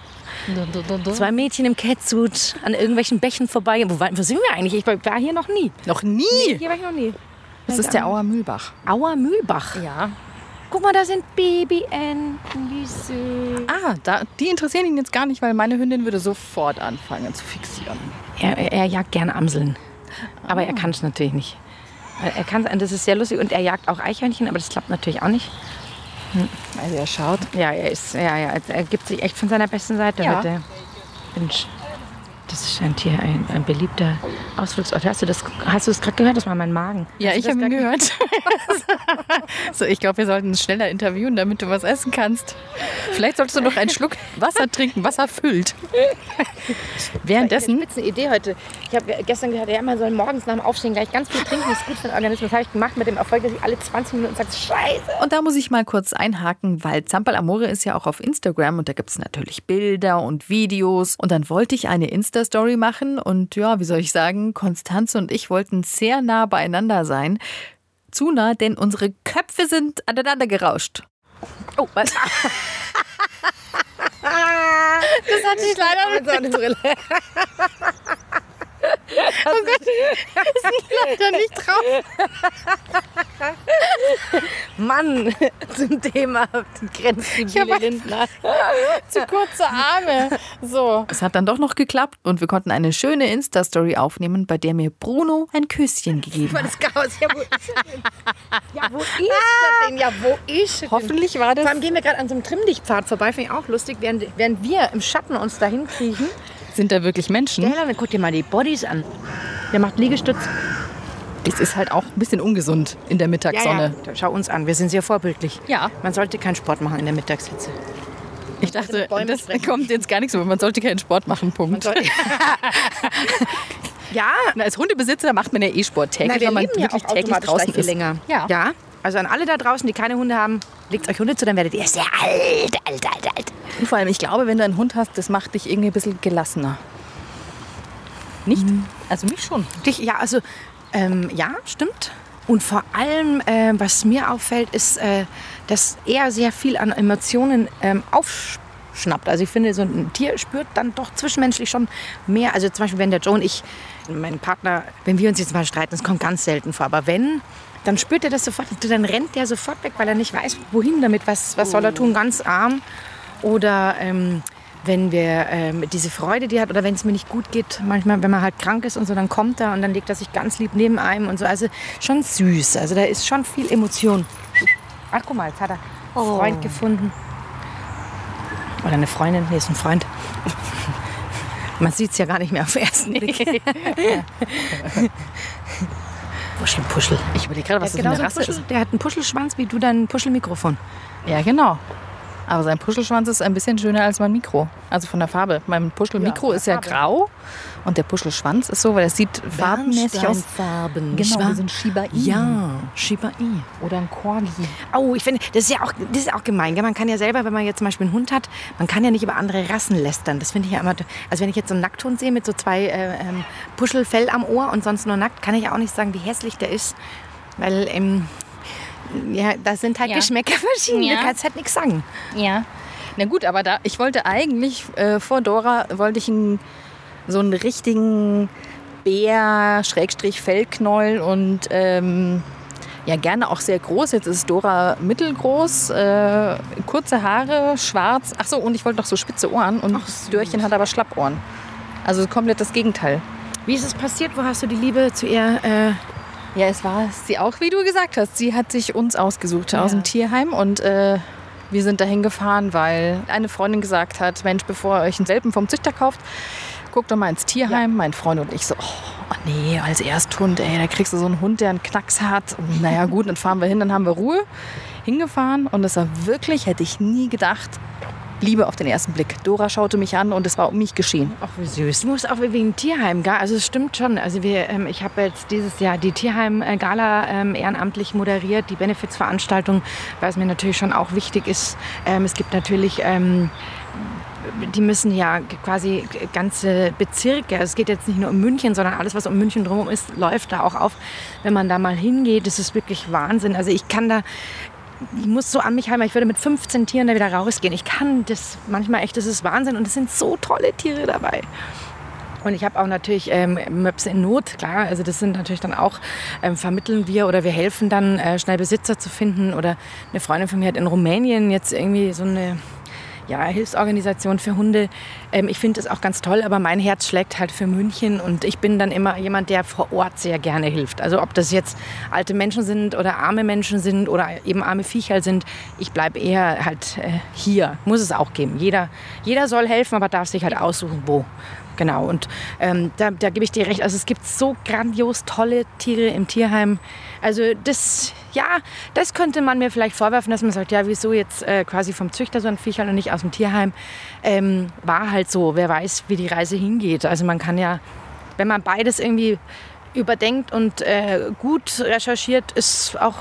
Speaker 3: Zwei Mädchen im Catsuit an irgendwelchen Bächen vorbei. Wo, wo sind wir eigentlich? Ich war hier noch nie.
Speaker 2: Noch nie?
Speaker 3: Nee, hier war ich noch nie.
Speaker 2: Das ist der Auer Mühlbach.
Speaker 3: Auer Mühlbach?
Speaker 2: Ja.
Speaker 3: Guck mal, da sind Babyenten, wie süß.
Speaker 2: Ah, da, die interessieren ihn jetzt gar nicht, weil meine Hündin würde sofort anfangen zu fixieren.
Speaker 3: Er, er jagt gerne Amseln. Aber ah. er kann es natürlich nicht. Er kann, das ist sehr lustig und er jagt auch Eichhörnchen, aber das klappt natürlich auch nicht.
Speaker 2: Also er schaut.
Speaker 3: Ja, er ist, ja, ja, er gibt sich echt von seiner besten Seite
Speaker 2: ja.
Speaker 3: heute. Mensch. Das scheint hier ein, ein beliebter Ausflugsort. Hast du das, hast du das gerade gehört? Das war mein Magen.
Speaker 2: Ja, ich habe ihn gehört. so, ich glaube, wir sollten uns schneller interviewen, damit du was essen kannst. Vielleicht solltest du noch einen Schluck Wasser trinken. Wasser füllt. Währenddessen.
Speaker 3: Ich habe eine Idee heute. Ich habe gestern gehört, ja, man soll morgens nach dem Aufstehen gleich ganz viel trinken. Das ist gut für den Organismus. Das habe ich gemacht mit dem Erfolg, dass ich alle 20 Minuten sage, Scheiße.
Speaker 2: Und da muss ich mal kurz einhaken, weil Zampal Amore ist ja auch auf Instagram und da gibt es natürlich Bilder und Videos. Und dann wollte ich eine Insta Insta-Story machen. Und ja, wie soll ich sagen, Konstanze und ich wollten sehr nah beieinander sein. Zu nah, denn unsere Köpfe sind aneinander gerauscht.
Speaker 3: Oh, was? das
Speaker 2: hatte ich leider mit. Oh Gott, wir sind leider nicht drauf.
Speaker 3: Mann, zum Thema grenzstabile Lindner.
Speaker 2: Zu kurze Arme. So. Es hat dann doch noch geklappt und wir konnten eine schöne Insta-Story aufnehmen, bei der mir Bruno ein Küsschen gegeben hat. Das Chaos.
Speaker 3: Ja, wo ist Ja, wo ist das denn? Ja, wo ist
Speaker 2: das Hoffentlich war das...
Speaker 3: Vor allem gehen wir gerade an so einem Trimmdichtpfad vorbei, finde ich auch lustig, während, während wir im Schatten uns dahin kriechen.
Speaker 2: Sind da wirklich Menschen?
Speaker 3: Ja, guck dir mal die Bodies an. Der macht Liegestütz.
Speaker 2: Es ist halt auch ein bisschen ungesund in der Mittagssonne.
Speaker 3: Ja, ja. Schau uns an, wir sind sehr vorbildlich.
Speaker 2: Ja.
Speaker 3: Man sollte keinen Sport machen in der Mittagshitze.
Speaker 2: Ich dachte, das sprechen. kommt jetzt gar nicht so. Man sollte keinen Sport machen, Punkt.
Speaker 3: ja.
Speaker 2: Na, als Hundebesitzer macht man ja eh Sport täglich,
Speaker 3: weil
Speaker 2: man
Speaker 3: wirklich ja täglich draußen ist. länger.
Speaker 2: Ja.
Speaker 3: ja. Also an alle da draußen, die keine Hunde haben, legt euch Hunde zu, dann werdet ihr sehr alt, alt, alt, alt.
Speaker 2: Und vor allem, ich glaube, wenn du einen Hund hast, das macht dich irgendwie ein bisschen gelassener. Nicht? Mhm. Also mich schon.
Speaker 3: Dich, ja, also ähm, ja, stimmt. Und vor allem, äh, was mir auffällt, ist, äh, dass er sehr viel an Emotionen ähm, aufschnappt. Also ich finde, so ein Tier spürt dann doch zwischenmenschlich schon mehr. Also zum Beispiel, wenn der Joe und ich, mein Partner, wenn wir uns jetzt mal streiten, das kommt ganz selten vor. Aber wenn, dann spürt er das sofort. Dann rennt der sofort weg, weil er nicht weiß, wohin damit. Was, was soll er tun? Ganz arm. Oder ähm, wenn wir ähm, diese Freude, die hat, oder wenn es mir nicht gut geht, manchmal, wenn man halt krank ist und so, dann kommt er und dann legt er sich ganz lieb neben einem und so. Also schon süß. Also da ist schon viel Emotion. Ach, guck mal, jetzt hat er einen oh. Freund gefunden. Oder eine Freundin, nee, ist ein Freund. Man sieht es ja gar nicht mehr auf den ersten Blick. Puschel, Puschel.
Speaker 2: Ich überlege gerade, was
Speaker 3: Der,
Speaker 2: das
Speaker 3: hat
Speaker 2: für eine Rasse
Speaker 3: Puschel,
Speaker 2: ist.
Speaker 3: der hat einen Puschelschwanz wie du dein Puschelmikrofon.
Speaker 2: Ja, genau. Aber sein Puschelschwanz ist ein bisschen schöner als mein Mikro. Also von der Farbe. Mein Puschelmikro
Speaker 3: der
Speaker 2: ist ja grau und der Puschelschwanz ist so, weil es sieht farbenmäßig aus.
Speaker 3: Farben.
Speaker 2: Genau, so ein Shiba Inu.
Speaker 3: Ja, Shiba Inu.
Speaker 2: Oder ein Corgi.
Speaker 3: Oh, ich finde, das ist ja auch, das ist auch gemein. Gell? Man kann ja selber, wenn man jetzt zum Beispiel einen Hund hat, man kann ja nicht über andere Rassen lästern. Das finde ich ja immer. Also wenn ich jetzt so einen Nackthund sehe mit so zwei äh, ähm, Puschelfell am Ohr und sonst nur nackt, kann ich auch nicht sagen, wie hässlich der ist. Weil, ähm, ja, da sind halt
Speaker 2: Ja.
Speaker 3: Geschmäcker verschieden.
Speaker 2: Ja.
Speaker 3: Da kannst halt nichts sagen.
Speaker 2: Ja. Na gut, aber da, ich wollte eigentlich äh, vor Dora wollte ich einen, so einen richtigen Bär, Schrägstrich Fellknäuel und ähm, ja gerne auch sehr groß. Jetzt ist Dora mittelgroß, äh, kurze Haare, schwarz. Ach so, und ich wollte noch so spitze Ohren und Dörrchen hat aber Schlappohren. Also komplett das Gegenteil.
Speaker 3: Wie ist es passiert? Wo hast du die Liebe zu ihr? Äh,
Speaker 2: Ja, es war sie auch, wie du gesagt hast. Sie hat sich uns ausgesucht aus dem Tierheim und äh, wir sind dahin gefahren, weil eine Freundin gesagt hat, Mensch, bevor ihr euch einen Welpen vom Züchter kauft, guckt doch mal ins Tierheim. Mein Freund und ich so, oh nee, als Ersthund, ey, da kriegst du so einen Hund, der einen Knacks hat. Und naja gut, dann fahren wir hin, dann haben wir Ruhe. Hingefahren und es war wirklich, hätte ich nie gedacht, Liebe auf den ersten Blick. Dora schaute mich an und es war um mich geschehen.
Speaker 3: Ach, wie süß. Du musst auch wegen Tierheim, gell? Also es stimmt schon. Also wir, ähm, ich habe jetzt dieses Jahr die Tierheim-Gala ähm, ehrenamtlich moderiert, die Benefizveranstaltung, weil es mir natürlich schon auch wichtig ist. Ähm, es gibt natürlich... Die müssen ja quasi ganze Bezirke, also es geht jetzt nicht nur um München, sondern alles, was um München drumherum ist, läuft da auch auf. Wenn man da mal hingeht, das ist wirklich Wahnsinn. Also ich kann da, ich muss so an mich halten, ich würde mit 15 Tieren da wieder rausgehen. Ich kann das manchmal echt, das ist Wahnsinn und es sind so tolle Tiere dabei. Und ich habe auch natürlich ähm, Möpse in Not, klar. Also das sind natürlich dann auch, ähm, vermitteln wir oder wir helfen dann, äh, schnell Besitzer zu finden. Oder eine Freundin von mir hat in Rumänien jetzt irgendwie so eine ja, Hilfsorganisation für Hunde. Ähm, ich finde das auch ganz toll, aber mein Herz schlägt halt für München und ich bin dann immer jemand, der vor Ort sehr gerne hilft. Also ob das jetzt alte Menschen sind oder arme Menschen sind oder eben arme Viecher sind, ich bleibe eher halt äh, hier. Muss es auch geben. Jeder, jeder soll helfen, aber darf sich halt aussuchen, wo. Genau, und ähm, da, da gebe ich dir recht. Also es gibt so grandios tolle Tiere im Tierheim. Also das, ja, das könnte man mir vielleicht vorwerfen, dass man sagt, ja, wieso jetzt äh, quasi vom Züchter so ein Viecherl und nicht aus dem Tierheim. Ähm, war halt so, wer weiß, wie die Reise hingeht. Also man kann ja, wenn man beides irgendwie überdenkt und äh, gut recherchiert, ist auch,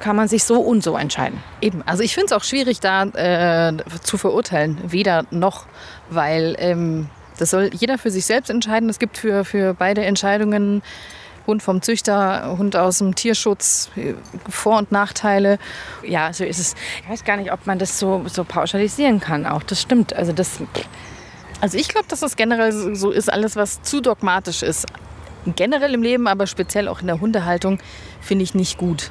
Speaker 3: kann man sich so und so entscheiden.
Speaker 2: Eben, also ich finde es auch schwierig, da äh, zu verurteilen. Weder noch, weil ähm, das soll jeder für sich selbst entscheiden. Es gibt für, für beide Entscheidungen, Hund vom Züchter, Hund aus dem Tierschutz, Vor- und Nachteile.
Speaker 3: Ja, so ist es. Ich weiß gar nicht, ob man das so, so pauschalisieren kann. Auch das stimmt. Also das,
Speaker 2: Also ich glaube, dass das generell so ist, alles was zu dogmatisch ist. Generell im Leben, aber speziell auch in der Hundehaltung, finde ich nicht gut.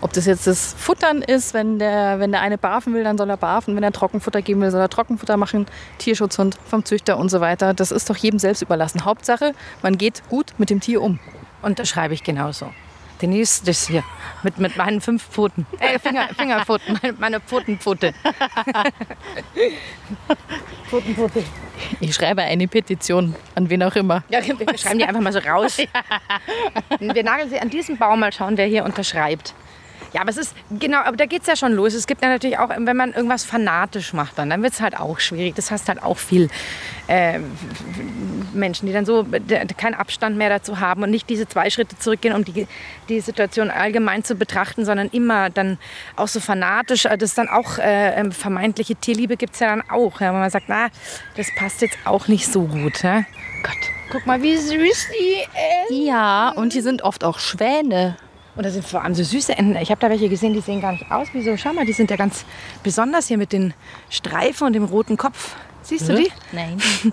Speaker 2: Ob das jetzt das Futtern ist, wenn der, wenn der eine barfen will, dann soll er barfen. Wenn er Trockenfutter geben will, soll er Trockenfutter machen. Tierschutzhund vom Züchter und so weiter. Das ist doch jedem selbst überlassen. Hauptsache, man geht gut mit dem Tier um.
Speaker 3: unterschreibe ich genauso. Denise, das hier, mit, mit meinen fünf Pfoten. Äh, Finger, Fingerpfoten, meine, meine Pfotenpfote. Pfotenpfote.
Speaker 2: Ich schreibe eine Petition an wen auch immer.
Speaker 3: Ja, wir schreiben die einfach mal so raus. Wir nageln sie an diesem Baum mal schauen, wer hier unterschreibt. Ja, aber es ist, genau, aber da geht es ja schon los. Es gibt ja natürlich auch, wenn man irgendwas fanatisch macht, dann, dann wird es halt auch schwierig. Das heißt halt auch viel äh, Menschen, die dann so keinen Abstand mehr dazu haben und nicht diese zwei Schritte zurückgehen, um die, die Situation allgemein zu betrachten, sondern immer dann auch so fanatisch. äh, Das ist dann auch äh, ähm, vermeintliche Tierliebe gibt es ja dann auch. Ja, wenn man sagt, na, das passt jetzt auch nicht so gut. Ja? Gott, guck mal, wie süß die ist.
Speaker 2: Ja, und hier sind oft auch Schwäne.
Speaker 3: Und da sind vor allem so süße Enten. Ich habe da welche gesehen, die sehen gar nicht aus wie so. Schau mal, die sind ja ganz besonders hier mit den Streifen und dem roten Kopf. Siehst du die?
Speaker 2: Nein.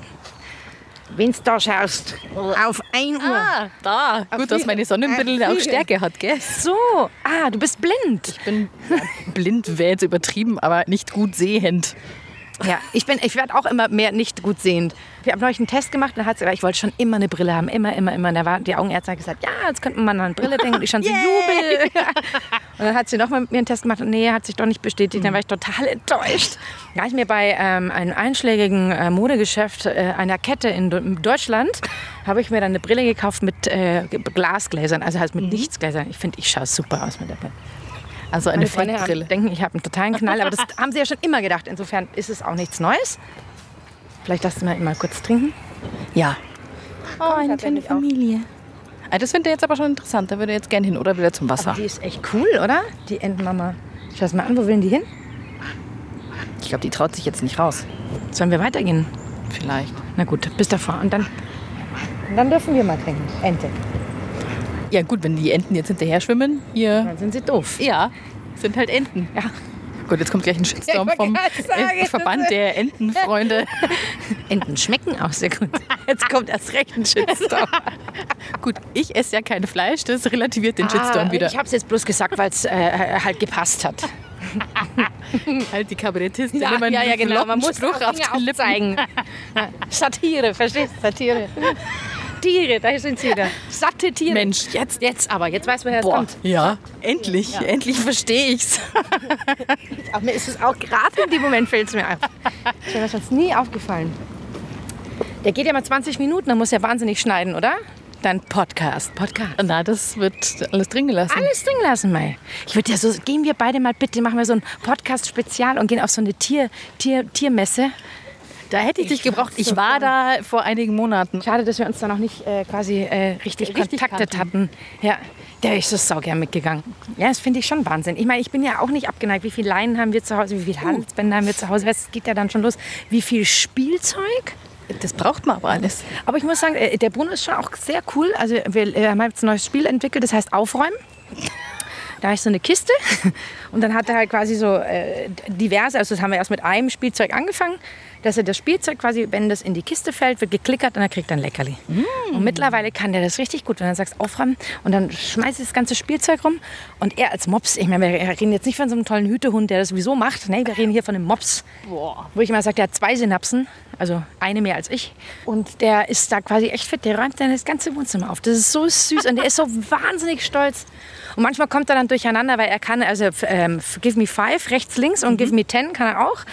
Speaker 3: Wenn du da schaust, auf 1 Uhr.
Speaker 2: Ah, da. Gut, dass meine Sonnenbrille auch Stärke hat, gell?
Speaker 3: So, ah, du bist blind.
Speaker 2: Ich bin blind, wäre jetzt übertrieben, aber nicht gut sehend.
Speaker 3: Ja, ich, bin, ich werde auch immer mehr nicht gut sehend. Wir haben neulich einen Test gemacht und dann hat sie gesagt, ich wollte schon immer eine Brille haben. Immer, immer, immer. Und da war die Augenärztin hat gesagt, ja, jetzt könnte man an eine Brille denken. Und ich schon so, Jubel. und dann hat sie nochmal mit mir einen Test gemacht und nee, hat sich doch nicht bestätigt. Dann war ich total enttäuscht. Da habe ich mir bei ähm, einem einschlägigen äh, Modegeschäft äh, einer Kette in, in Deutschland, habe ich mir dann eine Brille gekauft mit äh, Glasgläsern, also halt mit Lichtsgläsern. Ich finde, ich schaue super aus mit der Brille.
Speaker 2: Also eine
Speaker 3: haben- denken, ich habe einen totalen Knall, aber das haben sie ja schon immer gedacht. Insofern ist es auch nichts Neues. Vielleicht lass du mal mal kurz trinken.
Speaker 2: Ja. Oh, eine kleine Familie. Ah, das findet er jetzt aber schon interessant. Da würde er jetzt gern hin oder wieder zum
Speaker 3: Aber
Speaker 2: Wasser.
Speaker 3: die ist echt cool, oder? Die Entenmama. Schau mal an, wo will die hin?
Speaker 2: Ich glaube, die traut sich jetzt nicht raus.
Speaker 3: Sollen wir weitergehen?
Speaker 2: Vielleicht.
Speaker 3: Na gut, bis davor. Und dann, und dann dürfen wir mal trinken. Ente.
Speaker 2: Ja gut, wenn die Enten jetzt hinterher schwimmen, ihr...
Speaker 3: Dann sind sie doof.
Speaker 2: Ja, sind halt Enten.
Speaker 3: Ja.
Speaker 2: Gut, jetzt kommt gleich ein Shitstorm
Speaker 3: Ja,
Speaker 2: vom
Speaker 3: gerade sagen,
Speaker 2: äh, Verband der Entenfreunde.
Speaker 3: Enten schmecken auch sehr gut. Jetzt kommt erst recht ein Shitstorm.
Speaker 2: gut, ich esse ja kein Fleisch, das relativiert den Shitstorm
Speaker 3: Ah,
Speaker 2: wieder.
Speaker 3: Ich habe es jetzt bloß gesagt, weil es äh, halt gepasst hat.
Speaker 2: halt die Kabarettistin
Speaker 3: Ja,
Speaker 2: immer
Speaker 3: ja, ja, genau. Man muss
Speaker 2: Spruch auf die Lippen.
Speaker 3: aufzeigen. Ja. Satire, verstehst du? Satire. Tiere, da sind sie wieder. Satte Tiere.
Speaker 2: Mensch, jetzt.
Speaker 3: Jetzt aber, jetzt weiß man, woher es
Speaker 2: Boah,
Speaker 3: kommt.
Speaker 2: ja, endlich, endlich verstehe ich's.
Speaker 3: Aber mir ist es auch gerade in dem Moment fällt es mir auf. Ist mir sonst nie aufgefallen. Der geht ja mal 20 Minuten, dann muss er wahnsinnig schneiden, oder? Dein Podcast. Podcast.
Speaker 2: Na, das wird alles drin gelassen.
Speaker 3: Alles drin lassen, Mai. Ich würde ja so, gehen wir beide mal bitte, machen wir so ein Podcast-Spezial und gehen auf so eine Tier, Tier, Tiermesse.
Speaker 2: Da hätte ich dich gebraucht.
Speaker 3: so
Speaker 2: Ich war da vor einigen Monaten.
Speaker 3: Schade, dass wir uns da noch nicht äh, quasi äh, richtig,
Speaker 2: Richtig
Speaker 3: kontaktet
Speaker 2: kannten.
Speaker 3: hatten. Ja, der ist so saugern mitgegangen. Ja, das finde ich schon Wahnsinn. Ich meine, ich bin ja auch nicht abgeneigt. Wie viele Leinen haben wir zu Hause? Wie viele Halsbänder haben wir zu Hause? Es geht ja dann schon los. Wie viel Spielzeug?
Speaker 2: Das braucht man aber alles.
Speaker 3: Aber ich muss sagen, äh, der Bruno ist schon auch sehr cool. Also wir äh, haben jetzt ein neues Spiel entwickelt, das heißt Aufräumen. Da ich so eine Kiste und dann hat er halt quasi so äh, diverse, also das haben wir erst mit einem Spielzeug angefangen, dass er das Spielzeug quasi, wenn das in die Kiste fällt, wird geklickert und dann kriegt er ein Leckerli. Und mittlerweile kann der das richtig gut, wenn du sagst aufräumen und dann schmeißt er das ganze Spielzeug rum und er als Mops, ich meine, wir reden jetzt nicht von so einem tollen Hütehund, der das sowieso macht, nee, wir reden hier von einem Mops, wo ich immer sage, der hat zwei Synapsen, also eine mehr als ich und der ist da quasi echt fit, der räumt dann das ganze Wohnzimmer auf. Das ist so süß und der ist so wahnsinnig stolz. Und manchmal kommt er dann durcheinander, weil er kann, also ähm, Give Me Five, rechts, links und Give Me Ten kann er auch.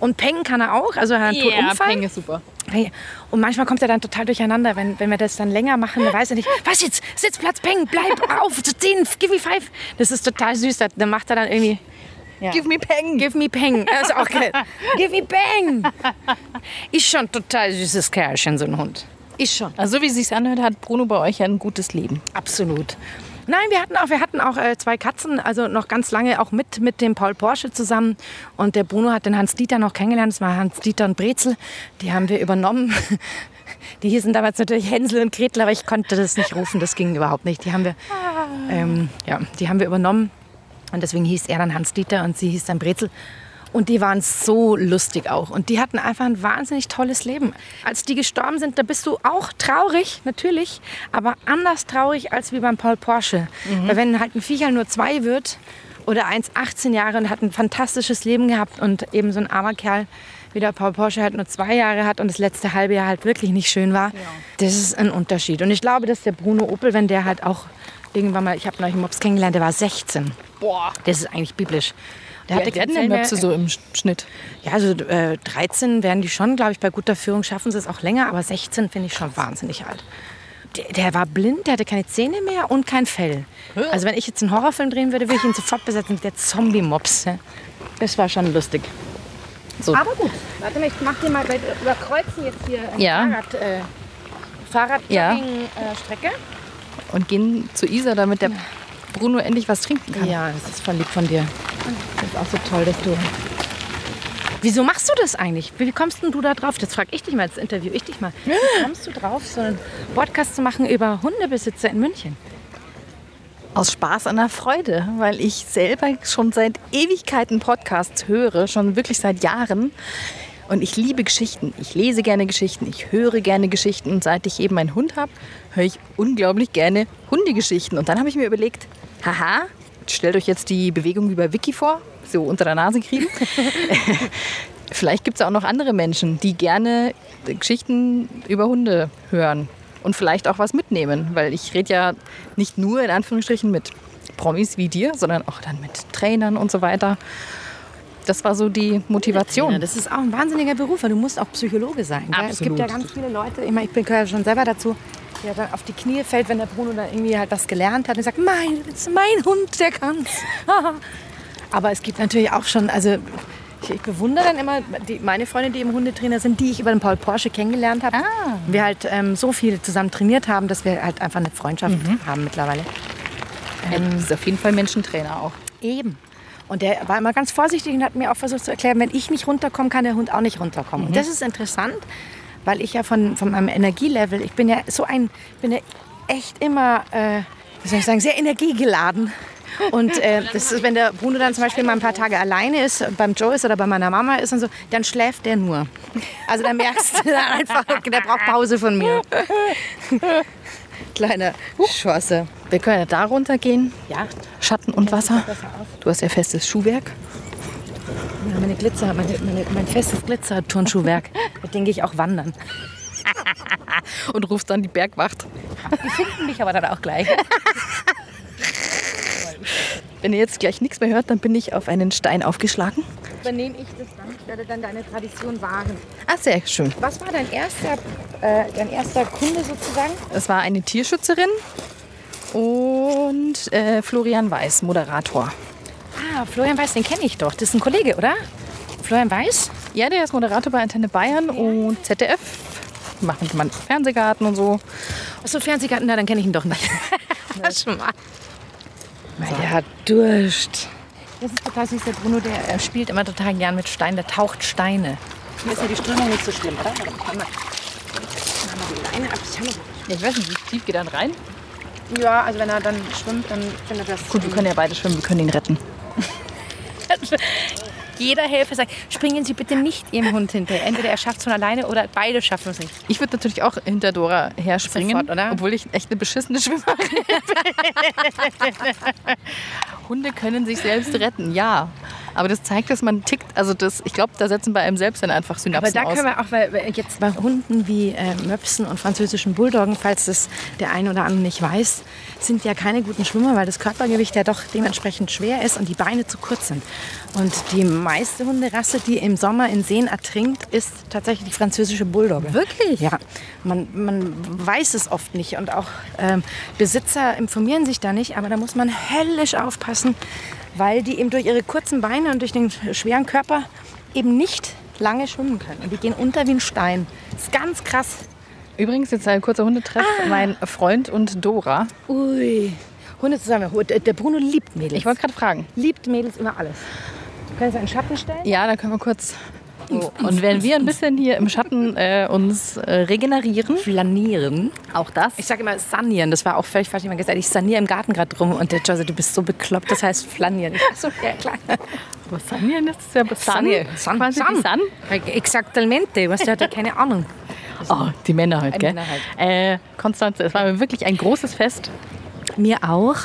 Speaker 3: Und Peng kann er auch, also einen
Speaker 2: Ja,
Speaker 3: Unfall.
Speaker 2: Peng ist super.
Speaker 3: Hey, Und manchmal kommt er dann total durcheinander, wenn, wenn wir das dann länger machen, dann weiß er nicht, was jetzt, Sitzplatz, Peng, bleib auf, zu zehn, give me five. Das ist total süß, da- dann macht er dann irgendwie, ja.
Speaker 2: Give me Peng.
Speaker 3: give me Peng, das ist auch geil. give me Peng. Ist schon ein total süßes Kerlchen, so ein Hund. Ist schon.
Speaker 2: Also so wie es sich anhört, hat Bruno bei euch ja ein gutes Leben.
Speaker 3: Absolut. Nein, wir hatten auch, wir hatten auch äh, zwei Katzen, also noch ganz lange auch mit, mit dem Paul Porsche zusammen. Und der Bruno hat den Hans-Dieter noch kennengelernt. Das war Hans-Dieter und Brezel. Die haben wir übernommen. Die hießen damals natürlich Hänsel und Gretel, aber ich konnte das nicht rufen. Das ging überhaupt nicht. Die haben wir, ähm, ja, die haben wir übernommen. Und deswegen hieß er dann Hans-Dieter und sie hieß dann Brezel. Und die waren so lustig auch. Und die hatten einfach ein wahnsinnig tolles Leben. Als die gestorben sind, da bist du auch traurig, natürlich, aber anders traurig als wie beim Paul Porsche. Weil wenn halt ein Viecherl nur zwei wird oder eins 18 Jahre und hat ein fantastisches Leben gehabt und eben so ein armer Kerl wie der Paul Porsche halt nur zwei Jahre hat und das letzte halbe Jahr halt wirklich nicht schön war, das ist ein Unterschied. Und ich glaube, dass der Bruno Opel, wenn der halt auch irgendwann mal, ich habe neulich einen Mops kennengelernt, der war 16.
Speaker 2: Boah.
Speaker 3: Das ist eigentlich biblisch. Der
Speaker 2: Wie alt werden denn Möpse so im Schnitt?
Speaker 3: ja, also äh, 13 werden die schon, glaube ich, bei guter Führung schaffen sie es auch länger, aber 16 finde ich schon wahnsinnig alt. Der, der war blind, der hatte keine Zähne mehr und kein Fell. Also wenn ich jetzt einen Horrorfilm drehen würde, würde ich ihn sofort besetzen mit der Zombie-Mops. Das war schon lustig.
Speaker 2: So.
Speaker 3: Aber gut, warte mal, ich mach dir mal, wir überkreuzen jetzt hier eine
Speaker 2: Ja.
Speaker 3: Fahrrad, äh, Fahrrad
Speaker 2: Ja.
Speaker 3: äh, Strecke.
Speaker 2: Und gehen zu Isa, damit der Bruno endlich was trinken kann.
Speaker 3: Ja, das ist voll lieb von dir. Das ist auch so toll, dass du. Wieso machst du das eigentlich? Wie kommst denn du da drauf? Das frage ich dich mal, das interview ich dich mal. Wie kommst du drauf, so einen Podcast zu machen über Hundebesitzer in München?
Speaker 2: Aus Spaß an der Freude, weil ich selber schon seit Ewigkeiten Podcasts höre, schon wirklich seit Jahren. Und ich liebe Geschichten. Ich lese gerne Geschichten, ich höre gerne Geschichten. Und seit ich eben einen Hund habe, höre ich unglaublich gerne Hundegeschichten. Und dann habe ich mir überlegt, haha, stellt euch jetzt die Bewegung wie bei Wiki vor, so unter der Nase kriegen. Vielleicht gibt es auch noch andere Menschen, die gerne Geschichten über Hunde hören und vielleicht auch was mitnehmen, weil ich rede ja nicht nur in Anführungsstrichen mit Promis wie dir, sondern auch dann mit Trainern und so weiter. Das war so die Motivation.
Speaker 3: Ja, das ist auch ein wahnsinniger Beruf, weil du musst auch Psychologe sein. Es gibt ja ganz viele Leute, ich, meine, ich gehöre ja schon selber dazu, der dann auf die Knie fällt, wenn der Bruno da irgendwie halt was gelernt hat und sagt, mein, das ist mein Hund, der kann's. Aber es gibt natürlich auch schon, also ich, ich bewundere dann immer die, meine Freunde, die eben Hundetrainer sind, die ich über den Paul Porsche kennengelernt habe.
Speaker 2: Ah.
Speaker 3: Wir halt ähm, so viel zusammen trainiert haben, dass wir halt einfach eine Freundschaft haben mittlerweile.
Speaker 2: Ähm, ist auf jeden Fall Menschentrainer auch.
Speaker 3: Eben. Und der war immer ganz vorsichtig und hat mir auch versucht zu erklären, wenn ich nicht runterkomme, kann der Hund auch nicht runterkommen. Und das ist interessant, weil ich ja von, von meinem Energielevel, ich bin ja so ein, bin ja echt immer, äh, wie soll ich sagen, sehr energiegeladen. Und äh, das ist, wenn der Bruno dann zum Beispiel mal ein paar Tage alleine ist, beim Joe ist oder bei meiner Mama ist und so, dann schläft der nur. Also dann merkst du dann einfach, der braucht Pause von mir. Kleiner Schosse.
Speaker 2: Wir können ja da runtergehen.
Speaker 3: Ja,
Speaker 2: Schatten und Wasser. Du hast ja festes Schuhwerk.
Speaker 3: Ja, meine Glitzer, meine, meine, mein festes Glitzer-Turnschuhwerk. Mit dem gehe ich auch wandern.
Speaker 2: Und rufst dann die Bergwacht.
Speaker 3: Die finden mich aber dann auch gleich.
Speaker 2: Wenn ihr jetzt gleich nichts mehr hört, dann bin ich auf einen Stein aufgeschlagen.
Speaker 3: Übernehme ich das dann? Ich werde dann deine Tradition wahren.
Speaker 2: Ah, sehr schön.
Speaker 3: Was war dein erster, äh, dein erster Kunde sozusagen?
Speaker 2: Es war eine Tierschützerin und äh, Florian Weiß, Moderator.
Speaker 3: Ah, Florian Weiß, den kenne ich doch. Das ist ein Kollege, oder? Florian Weiß?
Speaker 2: Ja, der ist Moderator bei Antenne Bayern und ZDF. Machen man Fernsehgarten und so.
Speaker 3: Achso, Fernsehgarten, na, dann kenne ich ihn doch nicht. schon mal. Weil der hat Durst. Das ist total süß. Der Bruno, der äh, spielt immer total gern mit Steinen. Der taucht Steine. Hier ist ja die Strömung nicht so schlimm, oder? Warte, mach mal- die Leine ab. Ich
Speaker 2: ich weiß nicht, wie tief geht er dann rein?
Speaker 3: Ja, also wenn er dann schwimmt, dann findet er das.
Speaker 2: Gut, wir können ja beide schwimmen, wir können ihn retten.
Speaker 3: Jeder Helfer sagt, springen Sie bitte nicht Ihrem Hund hinterher. Entweder er schafft es von alleine oder beide schaffen es nicht.
Speaker 2: Ich würde natürlich auch hinter Dora herspringen,
Speaker 3: Sofort, oder?
Speaker 2: obwohl ich echt eine beschissene Schwimmerin bin. Hunde können sich selbst retten, ja. Aber das zeigt, dass man tickt. Also das, ich glaube, da setzen bei einem selbst dann einfach
Speaker 3: Aber
Speaker 2: Synapsen
Speaker 3: da
Speaker 2: aus.
Speaker 3: können wir auch weil, weil jetzt bei Hunden wie äh, Möpsen und französischen Bulldoggen, falls das der ein oder andere nicht weiß, sind ja keine guten Schwimmer, weil das Körpergewicht ja doch dementsprechend schwer ist und die Beine zu kurz sind. Und die meiste Hunderasse, die im Sommer in Seen ertrinkt, ist tatsächlich die französische Bulldogge.
Speaker 2: Wirklich?
Speaker 3: Ja, man, man weiß es oft nicht und auch ähm, Besitzer informieren sich da nicht, aber da muss man höllisch aufpassen, weil die eben durch ihre kurzen Beine und durch den schweren Körper eben nicht lange schwimmen können. Und die gehen unter wie ein Stein. Das ist ganz krass.
Speaker 2: Übrigens, jetzt ein kurzer Hundetreff. Mein Freund und Dora.
Speaker 3: Ui. Hunde zusammen. Der Bruno liebt Mädels.
Speaker 2: Ich wollte gerade fragen.
Speaker 3: liebt Mädels über alles. Du kannst einen Schatten stellen.
Speaker 2: Ja, da können wir kurz. So. Und wenn wir ein bisschen hier im Schatten äh, uns äh, regenerieren,
Speaker 3: Flanieren.
Speaker 2: auch das.
Speaker 3: Ich sage immer sanieren. Das war auch völlig falsch. Ich gesagt, ich saniere im Garten gerade rum. Und der Josie, du bist so bekloppt. Das heißt flanieren. Ich so, ja klar.
Speaker 2: Was Sanieren ist ja
Speaker 3: Sanieren. Sun.
Speaker 2: quasi die Sun.
Speaker 3: Exaktamente. Was, der hat ja keine Ahnung.
Speaker 2: Oh, die Männer halt,
Speaker 3: Die
Speaker 2: gell?
Speaker 3: Männer halt.
Speaker 2: Äh, Konstanze, es war wirklich ein großes Fest.
Speaker 3: Mir auch.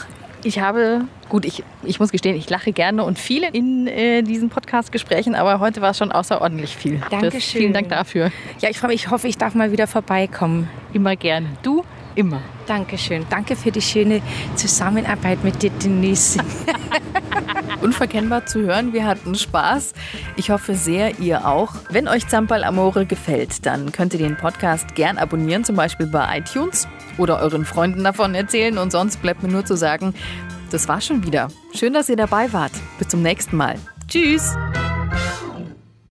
Speaker 2: Ich habe, gut, ich, ich muss gestehen, ich lache gerne und viel in äh, diesen Podcast-Gesprächen, aber heute war es schon außerordentlich viel. Das,
Speaker 3: Dankeschön.
Speaker 2: vielen Dank dafür.
Speaker 3: Ja, ich freue mich. Ich hoffe, ich darf mal wieder vorbeikommen.
Speaker 2: Immer gern. Du, immer.
Speaker 3: Dankeschön. Danke für die schöne Zusammenarbeit mit dir, Denise.
Speaker 2: Unverkennbar zu hören, wir hatten Spaß. Ich hoffe sehr, ihr auch. Wenn euch Zampal Amore gefällt, dann könnt ihr den Podcast gern abonnieren, zum Beispiel bei iTunes oder euren Freunden davon erzählen. Und sonst bleibt mir nur zu sagen, das war schon wieder. Schön, dass ihr dabei wart. Bis zum nächsten Mal. Tschüss.